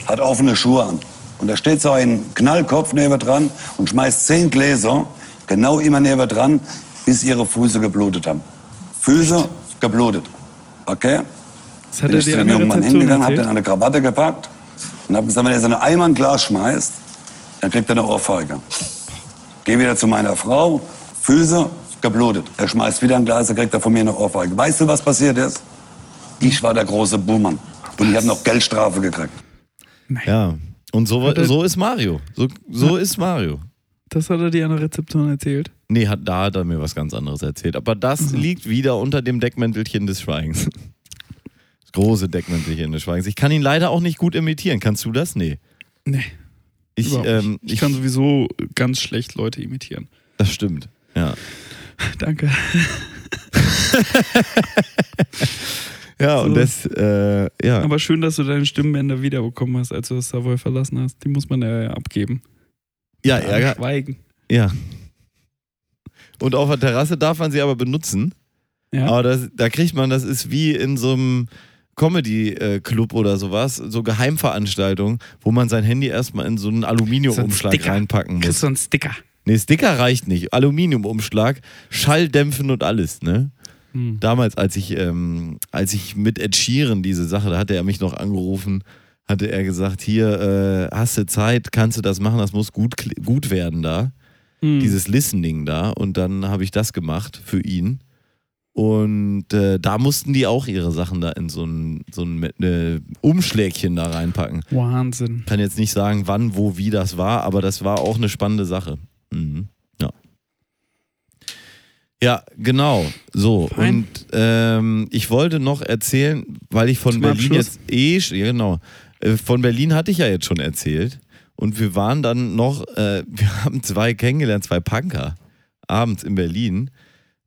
hat offene Schuhe an. Und da steht so ein Knallkopf neben dran und schmeißt zehn Gläser genau immer neben dran, bis ihre Füße geblutet haben. Füße geblutet. Okay? Das hat Bin er ich zu dem an der jungen Mann hingegangen, hab den an eine Krawatte gepackt und hab gesagt, wenn er so eine Eimer ein Glas schmeißt, dann kriegt er eine Ohrfeige. Geh wieder zu meiner Frau, Füße geblutet. Er schmeißt wieder ein Glas, dann kriegt er von mir eine Ohrfeige. Weißt du, was passiert ist? Ich war der große Buhmann. Und ich habe noch Geldstrafe gekriegt. Ja. Und so, er- so ist Mario. So, so ist Mario. Das hat er dir an der Rezeption erzählt. Nee, hat, da hat er mir was ganz anderes erzählt. Aber das liegt wieder unter dem Deckmäntelchen des Schweigens. Das große Deckmäntelchen des Schweigens. Ich kann ihn leider auch nicht gut imitieren. Kannst du das? Nee. Nee, Ich, ähm, nicht. ich kann sowieso ganz schlecht Leute imitieren. Das stimmt. Ja. Danke. Ja, und So. das, äh, ja. Aber schön, dass du deine Stimmbänder wiederbekommen hast, als du das Savoy verlassen hast. Die muss man ja abgeben. ja, Ärger. Schweigen. Ja. Und auf der Terrasse darf man sie aber benutzen. Ja. Aber das, da kriegt man, das ist wie in so einem Comedy-Club oder sowas, so Geheimveranstaltungen, wo man sein Handy erstmal in so einen Aluminiumumschlag Sticker. reinpacken Kriegst muss. du einen Sticker. Nee, Sticker reicht nicht. Aluminiumumschlag, Schalldämpfen und alles, ne? Hm. Damals, als ich, ähm, als ich mit Ed Sheeran diese Sache, da hatte er mich noch angerufen, hatte er gesagt, hier, äh, hast du Zeit, kannst du das machen, das muss gut, gut werden da Hm. dieses Listening da und dann habe ich das gemacht für ihn. Und äh, da mussten die auch ihre Sachen da in so ein, so ein äh, Umschlägchen da reinpacken. Wahnsinn. Kann jetzt nicht sagen, wann, wo, wie das war, aber das war auch eine spannende Sache. Mhm. Ja. Genau. So. Fein. Und ähm, ich wollte noch erzählen, weil ich von Zum Berlin Abschluss? jetzt eh, ja, genau. Äh, Von Berlin hatte ich ja jetzt schon erzählt. Und wir waren dann noch, äh, wir haben zwei kennengelernt, zwei Punker, abends in Berlin.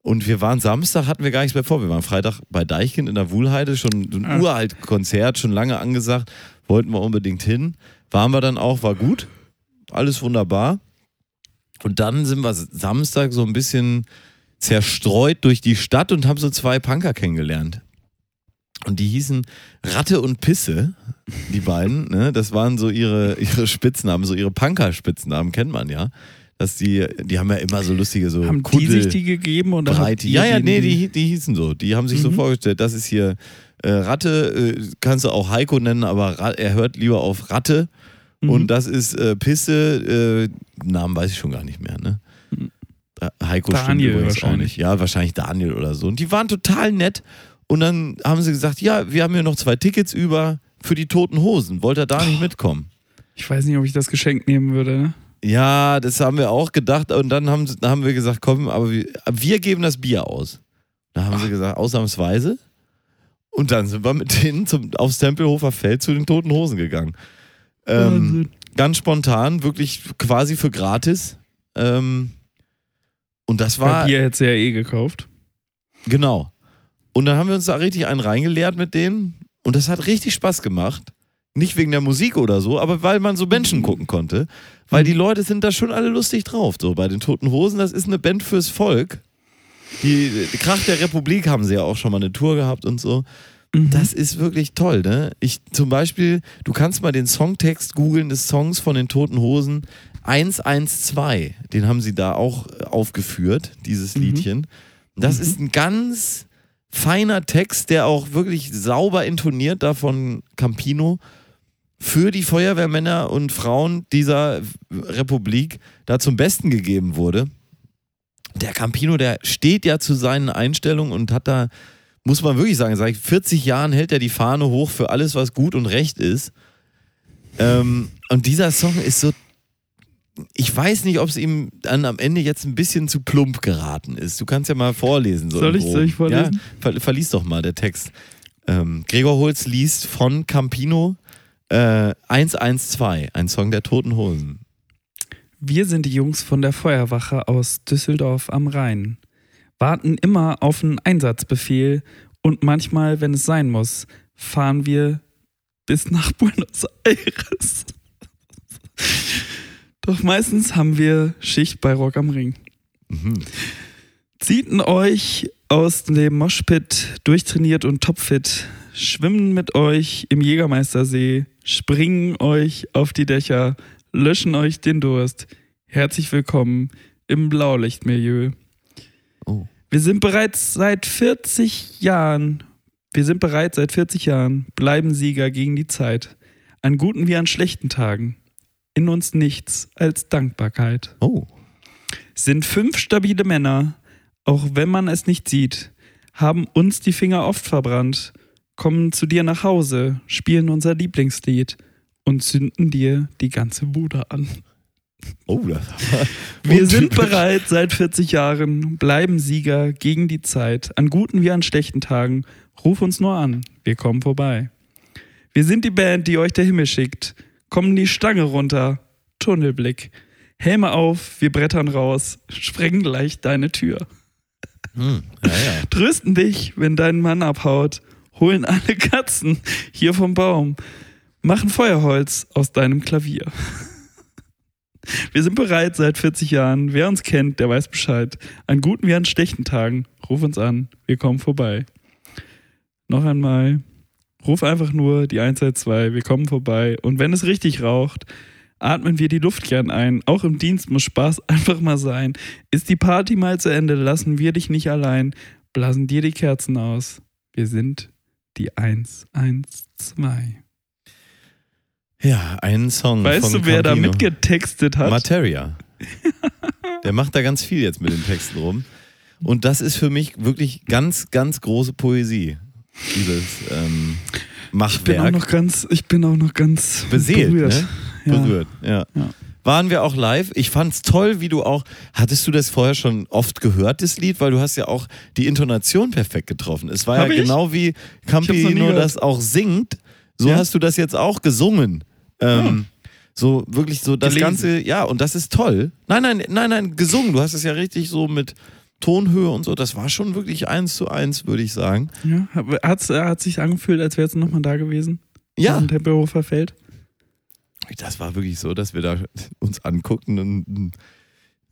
Und wir waren Samstag, hatten wir gar nichts mehr vor. Wir waren Freitag bei Deichkind in der Wuhlheide, schon ein Ah. uralt Konzert, schon lange angesagt. Wollten wir unbedingt hin. Waren wir dann auch, war gut. Alles wunderbar. Und dann sind wir Samstag so ein bisschen zerstreut durch die Stadt und haben so zwei Punker kennengelernt. Und die hießen Ratte und Pisse, die beiden. Ne? Das waren so ihre, ihre Spitznamen, so ihre Punker-Spitznamen, kennt man ja. Dass die, die haben ja immer so lustige, so Haben die Kuddel- sich die gegeben oder ihr Ja, ja, nee, die, die hießen so. Die haben sich so Mhm. vorgestellt, das ist hier äh, Ratte, äh, kannst du auch Heiko nennen, aber Ra er hört lieber auf Ratte. Mhm. Und das ist äh, Pisse, äh, Namen weiß ich schon gar nicht mehr, ne? Äh, Heiko stimmt Daniel übrigens auch wahrscheinlich. nicht. Ja, wahrscheinlich Daniel oder so. Und die waren total nett. Und dann haben sie gesagt, ja, wir haben hier noch zwei Tickets über für die Toten Hosen. Wollt ihr da nicht mitkommen? Ich weiß nicht, ob ich das Geschenk nehmen würde. ne? Ja, das haben wir auch gedacht. Und dann haben, dann haben wir gesagt, komm, aber wir, wir geben das Bier aus. Da haben sie gesagt, ausnahmsweise. Und dann sind wir mit denen zum, aufs Tempelhofer Feld zu den Toten Hosen gegangen. Ähm, ganz spontan, wirklich quasi für gratis. Ähm, und das Weil war, Bier hätte ja eh gekauft. genau. Und dann haben wir uns da richtig einen reingeleert mit denen. Und das hat richtig Spaß gemacht. Nicht wegen der Musik oder so, aber weil man so Menschen gucken konnte. Weil die Leute sind da schon alle lustig drauf. So bei den Toten Hosen, das ist eine Band fürs Volk. Die, die Kracht der Republik haben sie ja auch schon mal eine Tour gehabt und so. Das ist wirklich toll, ne? Ich zum Beispiel, du kannst mal den Songtext googeln des Songs von den Toten Hosen 112. Den haben sie da auch aufgeführt, dieses Liedchen. Das ist ein ganz feiner Text, der auch wirklich sauber intoniert da von Campino für die Feuerwehrmänner und Frauen dieser Republik da zum Besten gegeben wurde. Der Campino, der steht ja zu seinen Einstellungen und hat da, muss man wirklich sagen, seit 40 Jahren hält er die Fahne hoch für alles, was gut und recht ist. Ähm, und dieser Song ist so, ich weiß nicht, ob es ihm dann am Ende jetzt ein bisschen zu plump geraten ist. Du kannst ja mal vorlesen. So Soll ich- soll ich vorlesen? Ja, ver verlies doch mal der Text. Ähm, Gregor Holz liest von Campino äh, 112, ein Song der Toten Hosen. Wir sind die Jungs von der Feuerwache aus Düsseldorf am Rhein. Warten immer auf einen Einsatzbefehl und manchmal, wenn es sein muss, fahren wir bis nach Buenos Aires. Doch meistens haben wir Schicht bei Rock am Ring. Mhm. Ziehten euch aus dem Moshpit durchtrainiert und topfit, schwimmen mit euch im Jägermeistersee, springen euch auf die Dächer, löschen euch den Durst. Herzlich willkommen im Blaulichtmilieu. Oh. Wir sind bereits seit 40 Jahren, wir sind bereits seit 40 Jahren, bleiben Sieger gegen die Zeit. An guten wie an schlechten Tagen. In uns nichts als Dankbarkeit Oh. sind fünf stabile Männer, auch wenn man es nicht sieht, haben uns die Finger oft verbrannt, kommen zu dir nach Hause, spielen unser Lieblingslied und zünden dir die ganze Bude an. Oh, das war Wir sind bereit seit 40 Jahren, bleiben Sieger gegen die Zeit, an guten wie an schlechten Tagen. Ruf uns nur an, wir kommen vorbei. Wir sind die Band, die euch der Himmel schickt. Kommen die Stange runter, Tunnelblick. Helme auf, wir brettern raus, sprengen gleich deine Tür. Hm, ja, ja. Trösten dich, wenn dein Mann abhaut, holen alle Katzen hier vom Baum, machen Feuerholz aus deinem Klavier. Wir sind bereit seit 40 Jahren. Wer uns kennt, der weiß Bescheid. An guten wie an schlechten Tagen. Ruf uns an. Wir kommen vorbei. Noch einmal. Ruf einfach nur die 112. Wir kommen vorbei. Und wenn es richtig raucht, atmen wir die Luft gern ein. Auch im Dienst muss Spaß einfach mal sein. Ist die Party mal zu Ende, lassen wir dich nicht allein. Blasen dir die Kerzen aus. Wir sind die 112. ja, einen Song. Weißt von du, wer da Campino. mitgetextet hat? Materia. Der macht da ganz viel jetzt mit den Texten rum. Und das ist für mich wirklich ganz, ganz große Poesie. Dieses ähm, ich bin auch Machwerk. noch ganz, ich bin auch noch ganz Beseelt, berührt. ne? Ja. Berührt, ja. Ja. Waren wir auch live? Ich fand's toll, wie du auch. Hattest du das vorher schon oft gehört, das Lied? Weil du hast ja auch die Intonation perfekt getroffen. Es war Hab ja ich? genau wie Campino das auch singt. So Ja? hast du das jetzt auch gesungen. Ähm, So wirklich so das Gelesen. Ganze, ja, und das ist toll. Nein, nein, nein, nein, gesungen. Du hast es ja richtig so mit Tonhöhe und so. Das war schon wirklich eins zu eins, würde ich sagen. Ja, hat hat sich angefühlt, als wäre es nochmal da gewesen? Ja, Am Tempelhofer Feld? das war wirklich so, dass wir da uns anguckten und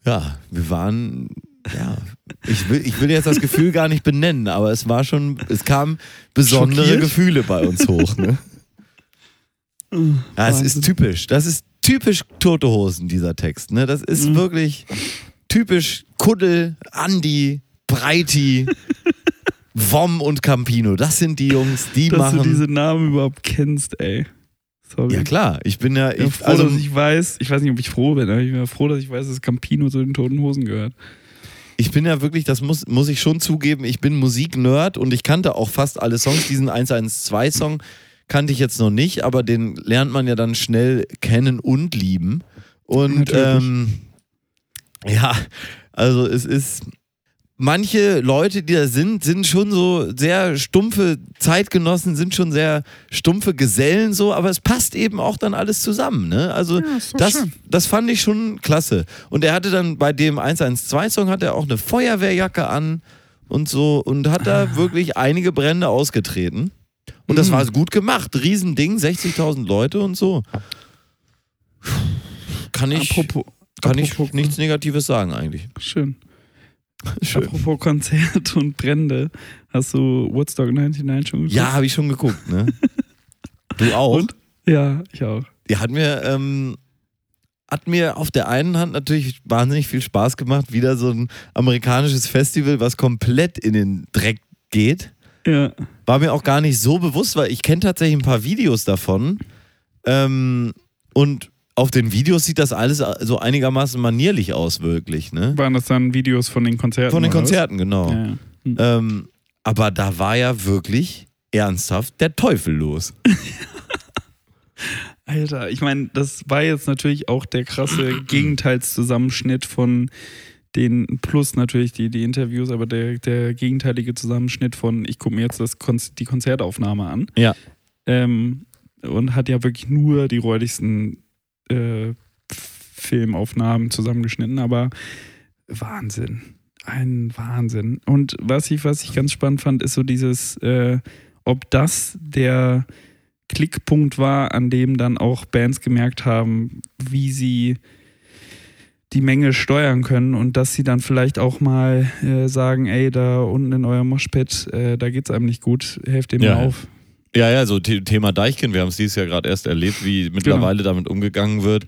ja, wir waren ja, ich will, ich will jetzt das Gefühl gar nicht benennen, aber es war schon, es kamen besondere Schockiert? Gefühle bei uns hoch. Ne? Ja, es ist typisch. Das ist typisch Tote Hosen, dieser Text. Ne? Das ist Mhm. wirklich typisch Kuddel, Andi, Breiti, Vom und Campino. Das sind die Jungs, die Dass du machen. diese Namen überhaupt kennst, ey. Sorry. ja klar, ich bin ja, Ich ich, froh, also, dass ich weiß, ich weiß nicht, ob ich froh bin, aber ich bin froh, dass ich weiß, dass Campino zu den Toten Hosen gehört. ich bin ja wirklich, das muss, muss ich schon zugeben, ich bin Musiknerd und ich kannte auch fast alle Songs. Diesen 112-Song kannte ich jetzt noch nicht, aber den lernt man ja dann schnell kennen und lieben. Und ähm, ja, also es ist. Manche Leute, die da sind, sind schon so sehr stumpfe Zeitgenossen, sind schon sehr stumpfe Gesellen so, aber es passt eben auch dann alles zusammen. Ne? Also das, das fand ich schon klasse. Und er hatte dann bei dem 112-Song hat er auch eine Feuerwehrjacke an und so und hat Ah. da wirklich einige Brände ausgetreten. Und das Mhm. war gut gemacht. Riesending, 60.000 Leute und so. Kann ich, apropos, kann ich apropos- nichts Negatives sagen eigentlich. Schön. Schön. Apropos Konzert und Brände. Hast du Woodstock 99 schon geguckt? Ja, habe ich schon geguckt, ne? Du auch? Und? Ja, ich auch. Die hat mir, ähm, hat mir auf der einen Hand natürlich wahnsinnig viel Spaß gemacht. Wieder so ein amerikanisches Festival, was komplett in den Dreck geht. Ja. War mir auch gar nicht so bewusst, weil ich kenne tatsächlich ein paar Videos davon. Ähm, und auf den Videos sieht das alles so einigermaßen manierlich aus, wirklich. Ne? Waren das dann Videos von den Konzerten? Von den oder was? Konzerten, genau. Ja, ja. Hm. Ähm, aber da war ja wirklich ernsthaft der Teufel los. Alter, ich meine, das war jetzt natürlich auch der krasse Gegenteilszusammenschnitt von den, plus natürlich die, die Interviews, aber der, der gegenteilige Zusammenschnitt von, ich gucke mir jetzt das Kon die Konzertaufnahme an. Ja. Ähm, und hat ja wirklich nur die räudigsten äh, Filmaufnahmen zusammengeschnitten, aber Wahnsinn. Ein Wahnsinn. Und was ich, was ich ganz spannend fand, ist so dieses, äh, ob das der Klickpunkt war, an dem dann auch Bands gemerkt haben, wie sie die Menge steuern können und dass sie dann vielleicht auch mal äh, sagen, ey, da unten in eurem Moshpit, äh, da geht's einem nicht gut, helft dem Ja. mal auf. Ja, ja, so The- Thema Deichkind, wir haben es dieses Jahr gerade erst erlebt, wie mittlerweile damit umgegangen wird.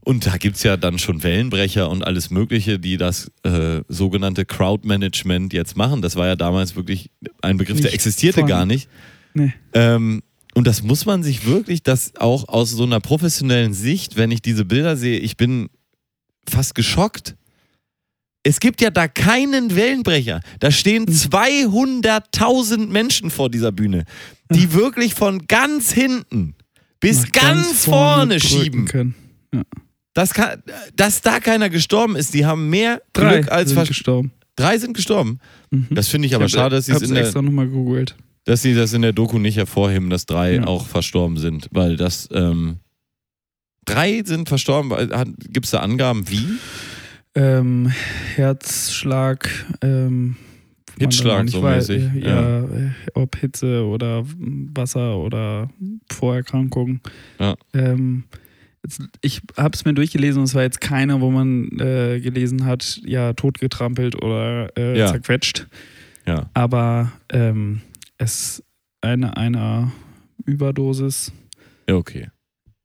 Und da gibt es ja dann schon Wellenbrecher und alles Mögliche, die das äh, sogenannte Crowdmanagement jetzt machen. Das war ja damals wirklich ein Begriff, der Nicht existierte vorhanden. gar nicht. Nee. Ähm, und das muss man sich wirklich, das auch aus so einer professionellen Sicht, wenn ich diese Bilder sehe, ich bin fast geschockt. Es gibt ja da keinen Wellenbrecher. Da stehen 200.000 Menschen vor dieser Bühne, die wirklich von ganz hinten bis Nach ganz, vorne, drücken schieben. Können. Das kann, dass da keiner gestorben ist, die haben mehr Drei Glück als sind gestorben. Drei sind gestorben. Mhm. Das finde ich aber hab- schade, dass sie es hab's in der, extra nochmal gegoogelt. dass sie das in der Doku nicht hervorheben, dass drei Ja. auch verstorben sind, weil das ähm, drei sind verstorben. Gibt es da Angaben wie? Ähm, Herzschlag, ähm, Hitzschlag so weiß, mäßig, Ja, äh, ob Hitze oder Wasser oder Vorerkrankungen. Ja. Ähm, jetzt, ich habe es mir durchgelesen und es war jetzt keiner, wo man äh, gelesen hat, ja, totgetrampelt oder äh, Ja. zerquetscht. Ja. Aber ähm, es eine einer Überdosis Ja, okay.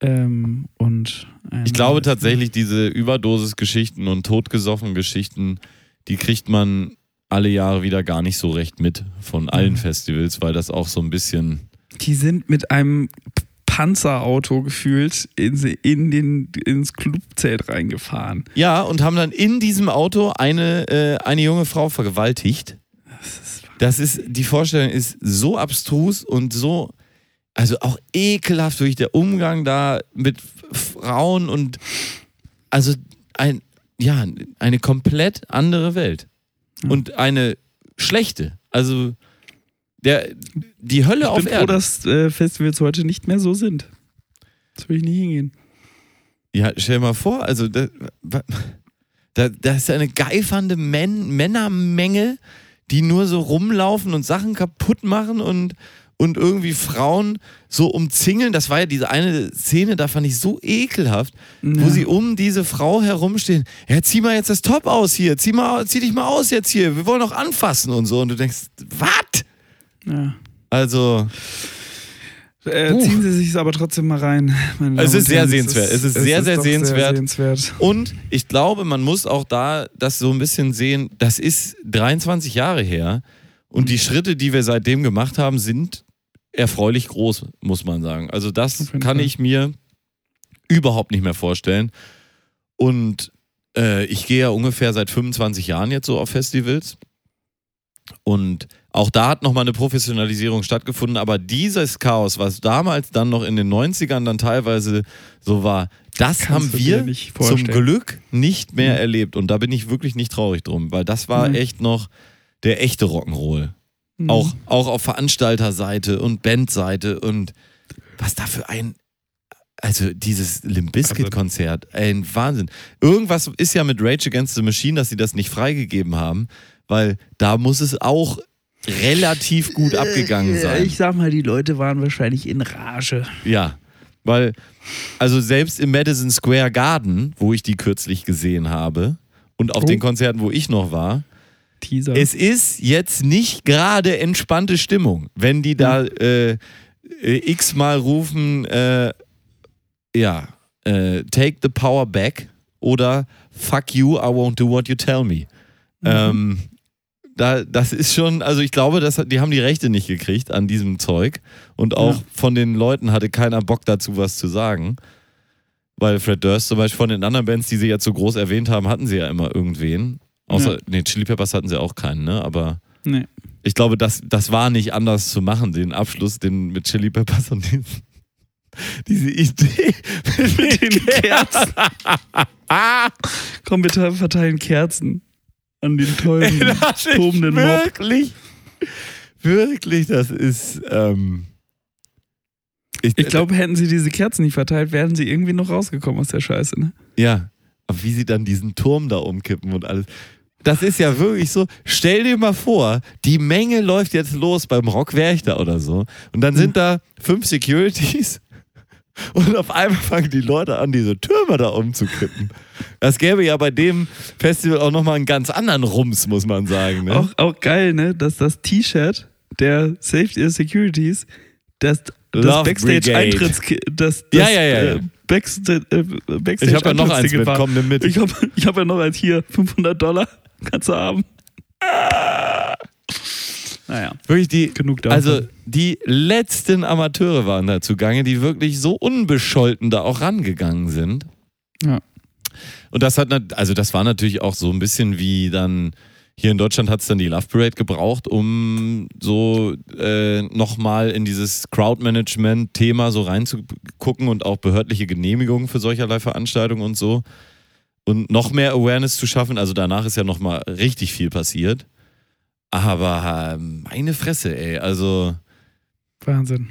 Ähm, und eine, Ich glaube tatsächlich, diese Überdosis-Geschichten und Totgesoffen-Geschichten, die kriegt man alle Jahre wieder gar nicht so recht mit von allen Mhm. Festivals, weil das auch so ein bisschen. Die sind mit einem Panzerauto gefühlt in, in den, ins Clubzelt reingefahren. Ja, und haben dann in diesem Auto eine, äh, eine junge Frau vergewaltigt. Das ist, Das ist, die Vorstellung ist so abstrus und so, also auch ekelhaft durch der Umgang da mit Frauen und also ein, ja, eine komplett andere Welt. Ja. Und eine schlechte. Also der, die Hölle ich auf bin froh, Erden. dass äh, Festivals heute nicht mehr so sind. Das will ich nie hingehen. Ja, stell dir mal vor, also da, da, da ist eine geifernde Män Männermenge, die nur so rumlaufen und Sachen kaputt machen und, und irgendwie Frauen so umzingeln. Das war ja diese eine Szene, da fand ich so ekelhaft, wo Ja. sie um diese Frau herumstehen. Ja, zieh mal jetzt das Top aus hier, zieh, mal, zieh dich mal aus jetzt hier, wir wollen auch anfassen und so. Und du denkst, was? Ja. Also, Äh, ziehen Sie sich aber trotzdem mal rein. Es ist sehr sehenswert. Es ist sehr, sehr doch sehenswert. Und ich glaube, man muss auch da das so ein bisschen sehen, das ist 23 Jahre her und die Schritte, die wir seitdem gemacht haben, sind erfreulich groß, muss man sagen. Also das kann ich mir überhaupt nicht mehr vorstellen. Und äh, ich gehe ja ungefähr seit 25 Jahren jetzt so auf Festivals. Und auch da hat nochmal eine Professionalisierung stattgefunden, aber dieses Chaos, was damals dann noch in den 90ern dann teilweise so war, das Kannst haben wir zum. Glück nicht mehr Mhm. erlebt. Und da bin ich wirklich nicht traurig drum, weil das war Mhm. echt noch der echte Rock'n'Roll. Mhm. Auch, auch auf Veranstalterseite und Bandseite und was da für ein. Also dieses Limp Bizkit-Konzert, ein Wahnsinn. Irgendwas ist ja mit Rage Against the Machine, dass sie das nicht freigegeben haben, weil da muss es auch relativ gut abgegangen Äh, sein. Ich sag mal, die Leute waren wahrscheinlich in Rage. Ja, weil, also selbst im Madison Square Garden, wo ich die kürzlich gesehen habe, und auf Oh. den Konzerten, wo ich noch war, Teaser. es ist jetzt nicht gerade entspannte Stimmung, wenn die da äh, äh, x-mal rufen, äh, ja, äh, take the power back oder fuck you, I won't do what you tell me. Ähm, da, das ist schon, also ich glaube, das, die haben die Rechte nicht gekriegt an diesem Zeug und auch Ja. von den Leuten hatte keiner Bock dazu, was zu sagen. Weil Fred Durst zum Beispiel von den anderen Bands, die sie jetzt so groß erwähnt haben, hatten sie ja immer irgendwen. Außer, Ja. nee, Chili Peppers hatten sie auch keinen, ne? Aber nee. ich glaube, das, das war nicht anders zu machen, den Abschluss den mit Chili Peppers und diesen, diese Idee mit den Kerzen. Komm, wir verteilen Kerzen an den tollen, tobenden Mob. wirklich, wirklich, das ist. Ähm, Ich glaube, hätten sie diese Kerzen nicht verteilt, wären sie irgendwie noch rausgekommen aus der Scheiße. Ne? Ja, aber wie sie dann diesen Turm da umkippen und alles. Das ist ja wirklich so. Stell dir mal vor, die Menge läuft jetzt los beim Rock Werchter oder so. Und dann sind da fünf Securities. Und auf einmal fangen die Leute an, diese Türme da umzukippen. Das gäbe ja bei dem Festival auch nochmal einen ganz anderen Rums, muss man sagen. Ne? Auch, auch geil, ne? Dass das T-Shirt der Safety Securities, das, das Love Backstage-Eintritts, das, das Ja, ja, ja, ja. äh, Backsta äh, Backstage ich habe ja noch eins mit, komm, nimm mit. Ich habe ich hab ja noch eins hier, 500 Dollar, kannst du haben. Naja, Wirklich die, genug davon. Also die letzten Amateure waren da zugange, die wirklich so unbescholten da auch rangegangen sind. Ja. Und das hat, also das war natürlich auch so ein bisschen wie dann, hier in Deutschland hat es dann die Love Parade gebraucht, um so äh, nochmal in dieses Crowdmanagement-Thema so reinzugucken und auch behördliche Genehmigungen für solcherlei Veranstaltungen und so. Und noch mehr Awareness zu schaffen. Also danach ist ja nochmal richtig viel passiert. Aber ähm, meine Fresse, ey. Also Wahnsinn.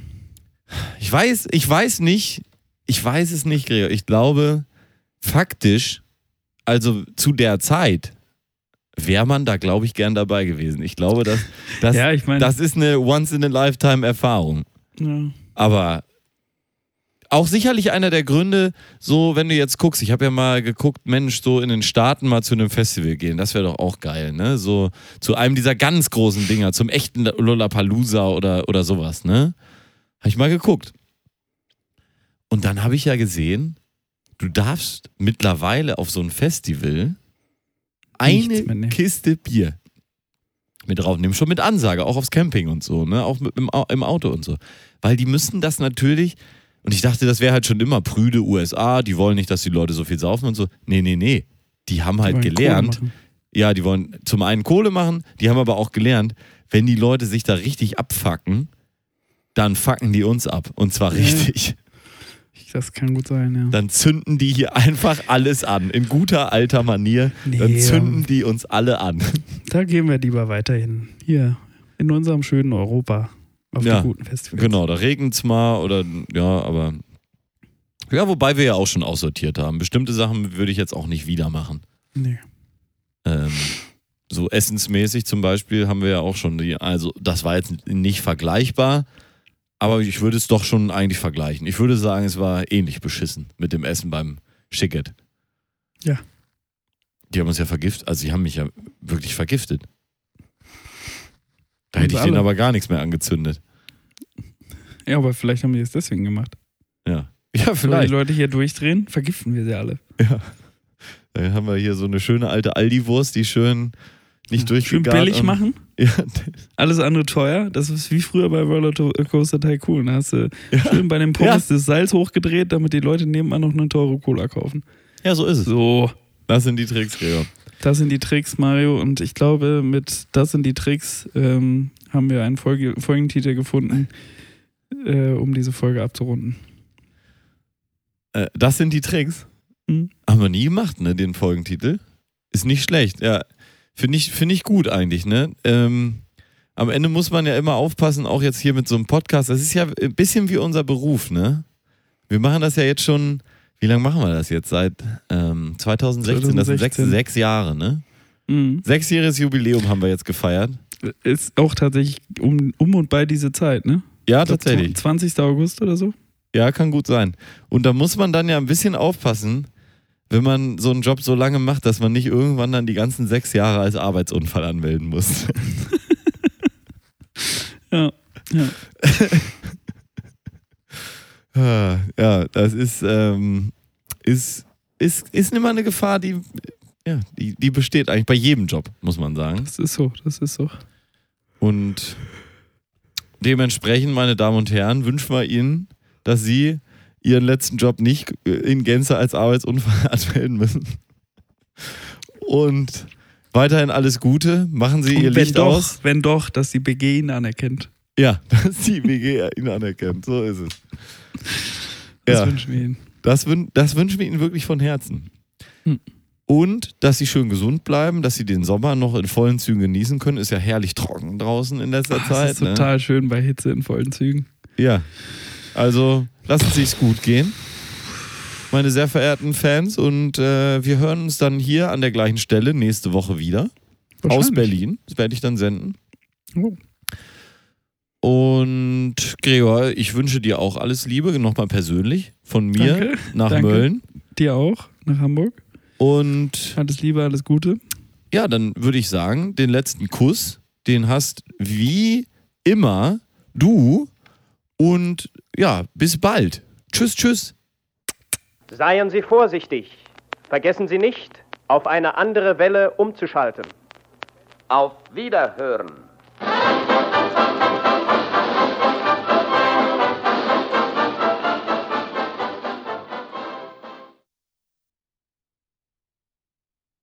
ich weiß, ich weiß nicht, ich weiß es nicht, Gregor. Ich glaube, faktisch, also zu der Zeit, wäre man da, glaube ich, gern dabei gewesen. Ich glaube, dass, das, ja, ich meine, das ist eine Once-in-a-Lifetime-Erfahrung. ja. Aber auch sicherlich einer der Gründe, so wenn du jetzt guckst, ich habe ja mal geguckt, Mensch, so in den Staaten mal zu einem Festival gehen, das wäre doch auch geil, ne? So zu einem dieser ganz großen Dinger, zum echten Lollapalooza oder, oder sowas, ne? Habe ich mal geguckt. Und dann habe ich ja gesehen, du darfst mittlerweile auf so ein Festival eine ne? Kiste Bier mit draufnehmen, schon mit Ansage, auch aufs Camping und so, ne? Auch mit, im, im Auto und so. Weil die müssen das natürlich, und ich dachte, das wäre halt schon immer prüde USA, die wollen nicht, dass die Leute so viel saufen und so. Nee, nee, nee. Die haben halt Kohle gelernt, ja, die wollen zum einen Kohle machen, die haben aber auch gelernt, wenn die Leute sich da richtig abfacken, dann fucken die uns ab. Und zwar Ja. richtig. Das kann gut sein, ja. Dann zünden die hier einfach alles an. In guter alter Manier. Dann Nee, zünden die uns alle an. Da gehen wir lieber weiterhin. Hier, in unserem schönen Europa. Auf Ja, die guten Festivals. Genau, da regnet es mal oder ja, aber. Ja, wobei wir ja auch schon aussortiert haben. Bestimmte Sachen würde ich jetzt auch nicht wieder machen. Nee. Ähm, so essensmäßig zum Beispiel haben wir ja auch schon die, also das war jetzt nicht vergleichbar, Aber ich würde es doch schon eigentlich vergleichen. Ich würde sagen, es war ähnlich beschissen mit dem Essen beim Schicket. Ja. Die haben uns ja vergiftet. Also, sie haben mich ja wirklich vergiftet. Da hätte ich denen aber gar nichts mehr angezündet. Ja, aber vielleicht haben die es deswegen gemacht. Ja. Ja, Weil die vielleicht. Leute hier durchdrehen, vergiften wir sie alle. Dann haben wir hier so eine schöne alte Aldi-Wurst, die schön nicht Schön durchgegart billig und- machen, Ja, alles andere teuer. Das ist wie früher bei Roller Coaster Tycoon. Da hast du schön bei den Pommes das Salz hochgedreht, damit die Leute nebenan noch eine teure Cola kaufen. ja, so ist es. So, Das sind die Tricks, Gregor. das sind die Tricks, Mario. Und ich glaube, mit Das sind die Tricks ähm, haben wir einen Folge Folgentitel gefunden, äh, um diese Folge abzurunden. Äh, das sind die Tricks. Mhm. Haben wir nie gemacht, ne, den Folgentitel. Ist nicht schlecht, ja. Finde ich, find ich gut eigentlich, ne? Ähm, am Ende muss man ja immer aufpassen, auch jetzt hier mit so einem Podcast. Das ist ja ein bisschen wie unser Beruf, ne? Wir machen das ja jetzt schon, wie lange machen wir das jetzt? Seit ähm, 2016, das sind sechs, 2016. sechs Jahre, ne? Mhm. Sechsjähriges Jubiläum haben wir jetzt gefeiert. Ist auch tatsächlich um, um und bei diese Zeit, ne? Ja, tatsächlich. 20. August oder so. Ja, kann gut sein. Und da muss man dann ja ein bisschen aufpassen, wenn man so einen Job so lange macht, dass man nicht irgendwann dann die ganzen sechs Jahre als Arbeitsunfall anmelden muss. Ja. ja. Ah, ja, das ist, ähm, ist, ist, ist immer eine Gefahr, die, ja, die, die besteht eigentlich bei jedem Job, muss man sagen. Das ist so, das ist so. Und dementsprechend, meine Damen und Herren, wünschen wir Ihnen, dass Sie Ihren letzten Job nicht äh, in Gänze als Arbeitsunfall anmelden müssen. Und weiterhin alles Gute. Machen Sie Und Ihr Licht doch, aus. wenn doch, dass die BG ihn anerkennt. Ja, dass die WG ihn anerkennt. So ist es. Das Ja. wünschen wir ihnen. Das, wün das wünschen wir Ihnen wirklich von Herzen. Hm. Und dass Sie schön gesund bleiben, dass Sie den Sommer noch in vollen Zügen genießen können. Ist ja herrlich trocken draußen in letzter Ach, Zeit. das ist ne? total schön bei Hitze in vollen Zügen. Ja. Also lassen Sie es gut gehen, meine sehr verehrten Fans. Und äh, wir hören uns dann hier an der gleichen Stelle nächste Woche wieder. Aus. Berlin. Das werde ich dann senden. Oh. Und Gregor, ich wünsche dir auch alles Liebe, nochmal persönlich von mir Danke, nach danke. Mölln. Dir auch, nach Hamburg. Und Alles Liebe, alles Gute. ja, dann würde ich sagen, den letzten Kuss, den hast wie immer du. Und ja, bis bald. Tschüss, tschüss. Seien Sie vorsichtig. Vergessen Sie nicht, auf eine andere Welle umzuschalten. Auf Wiederhören.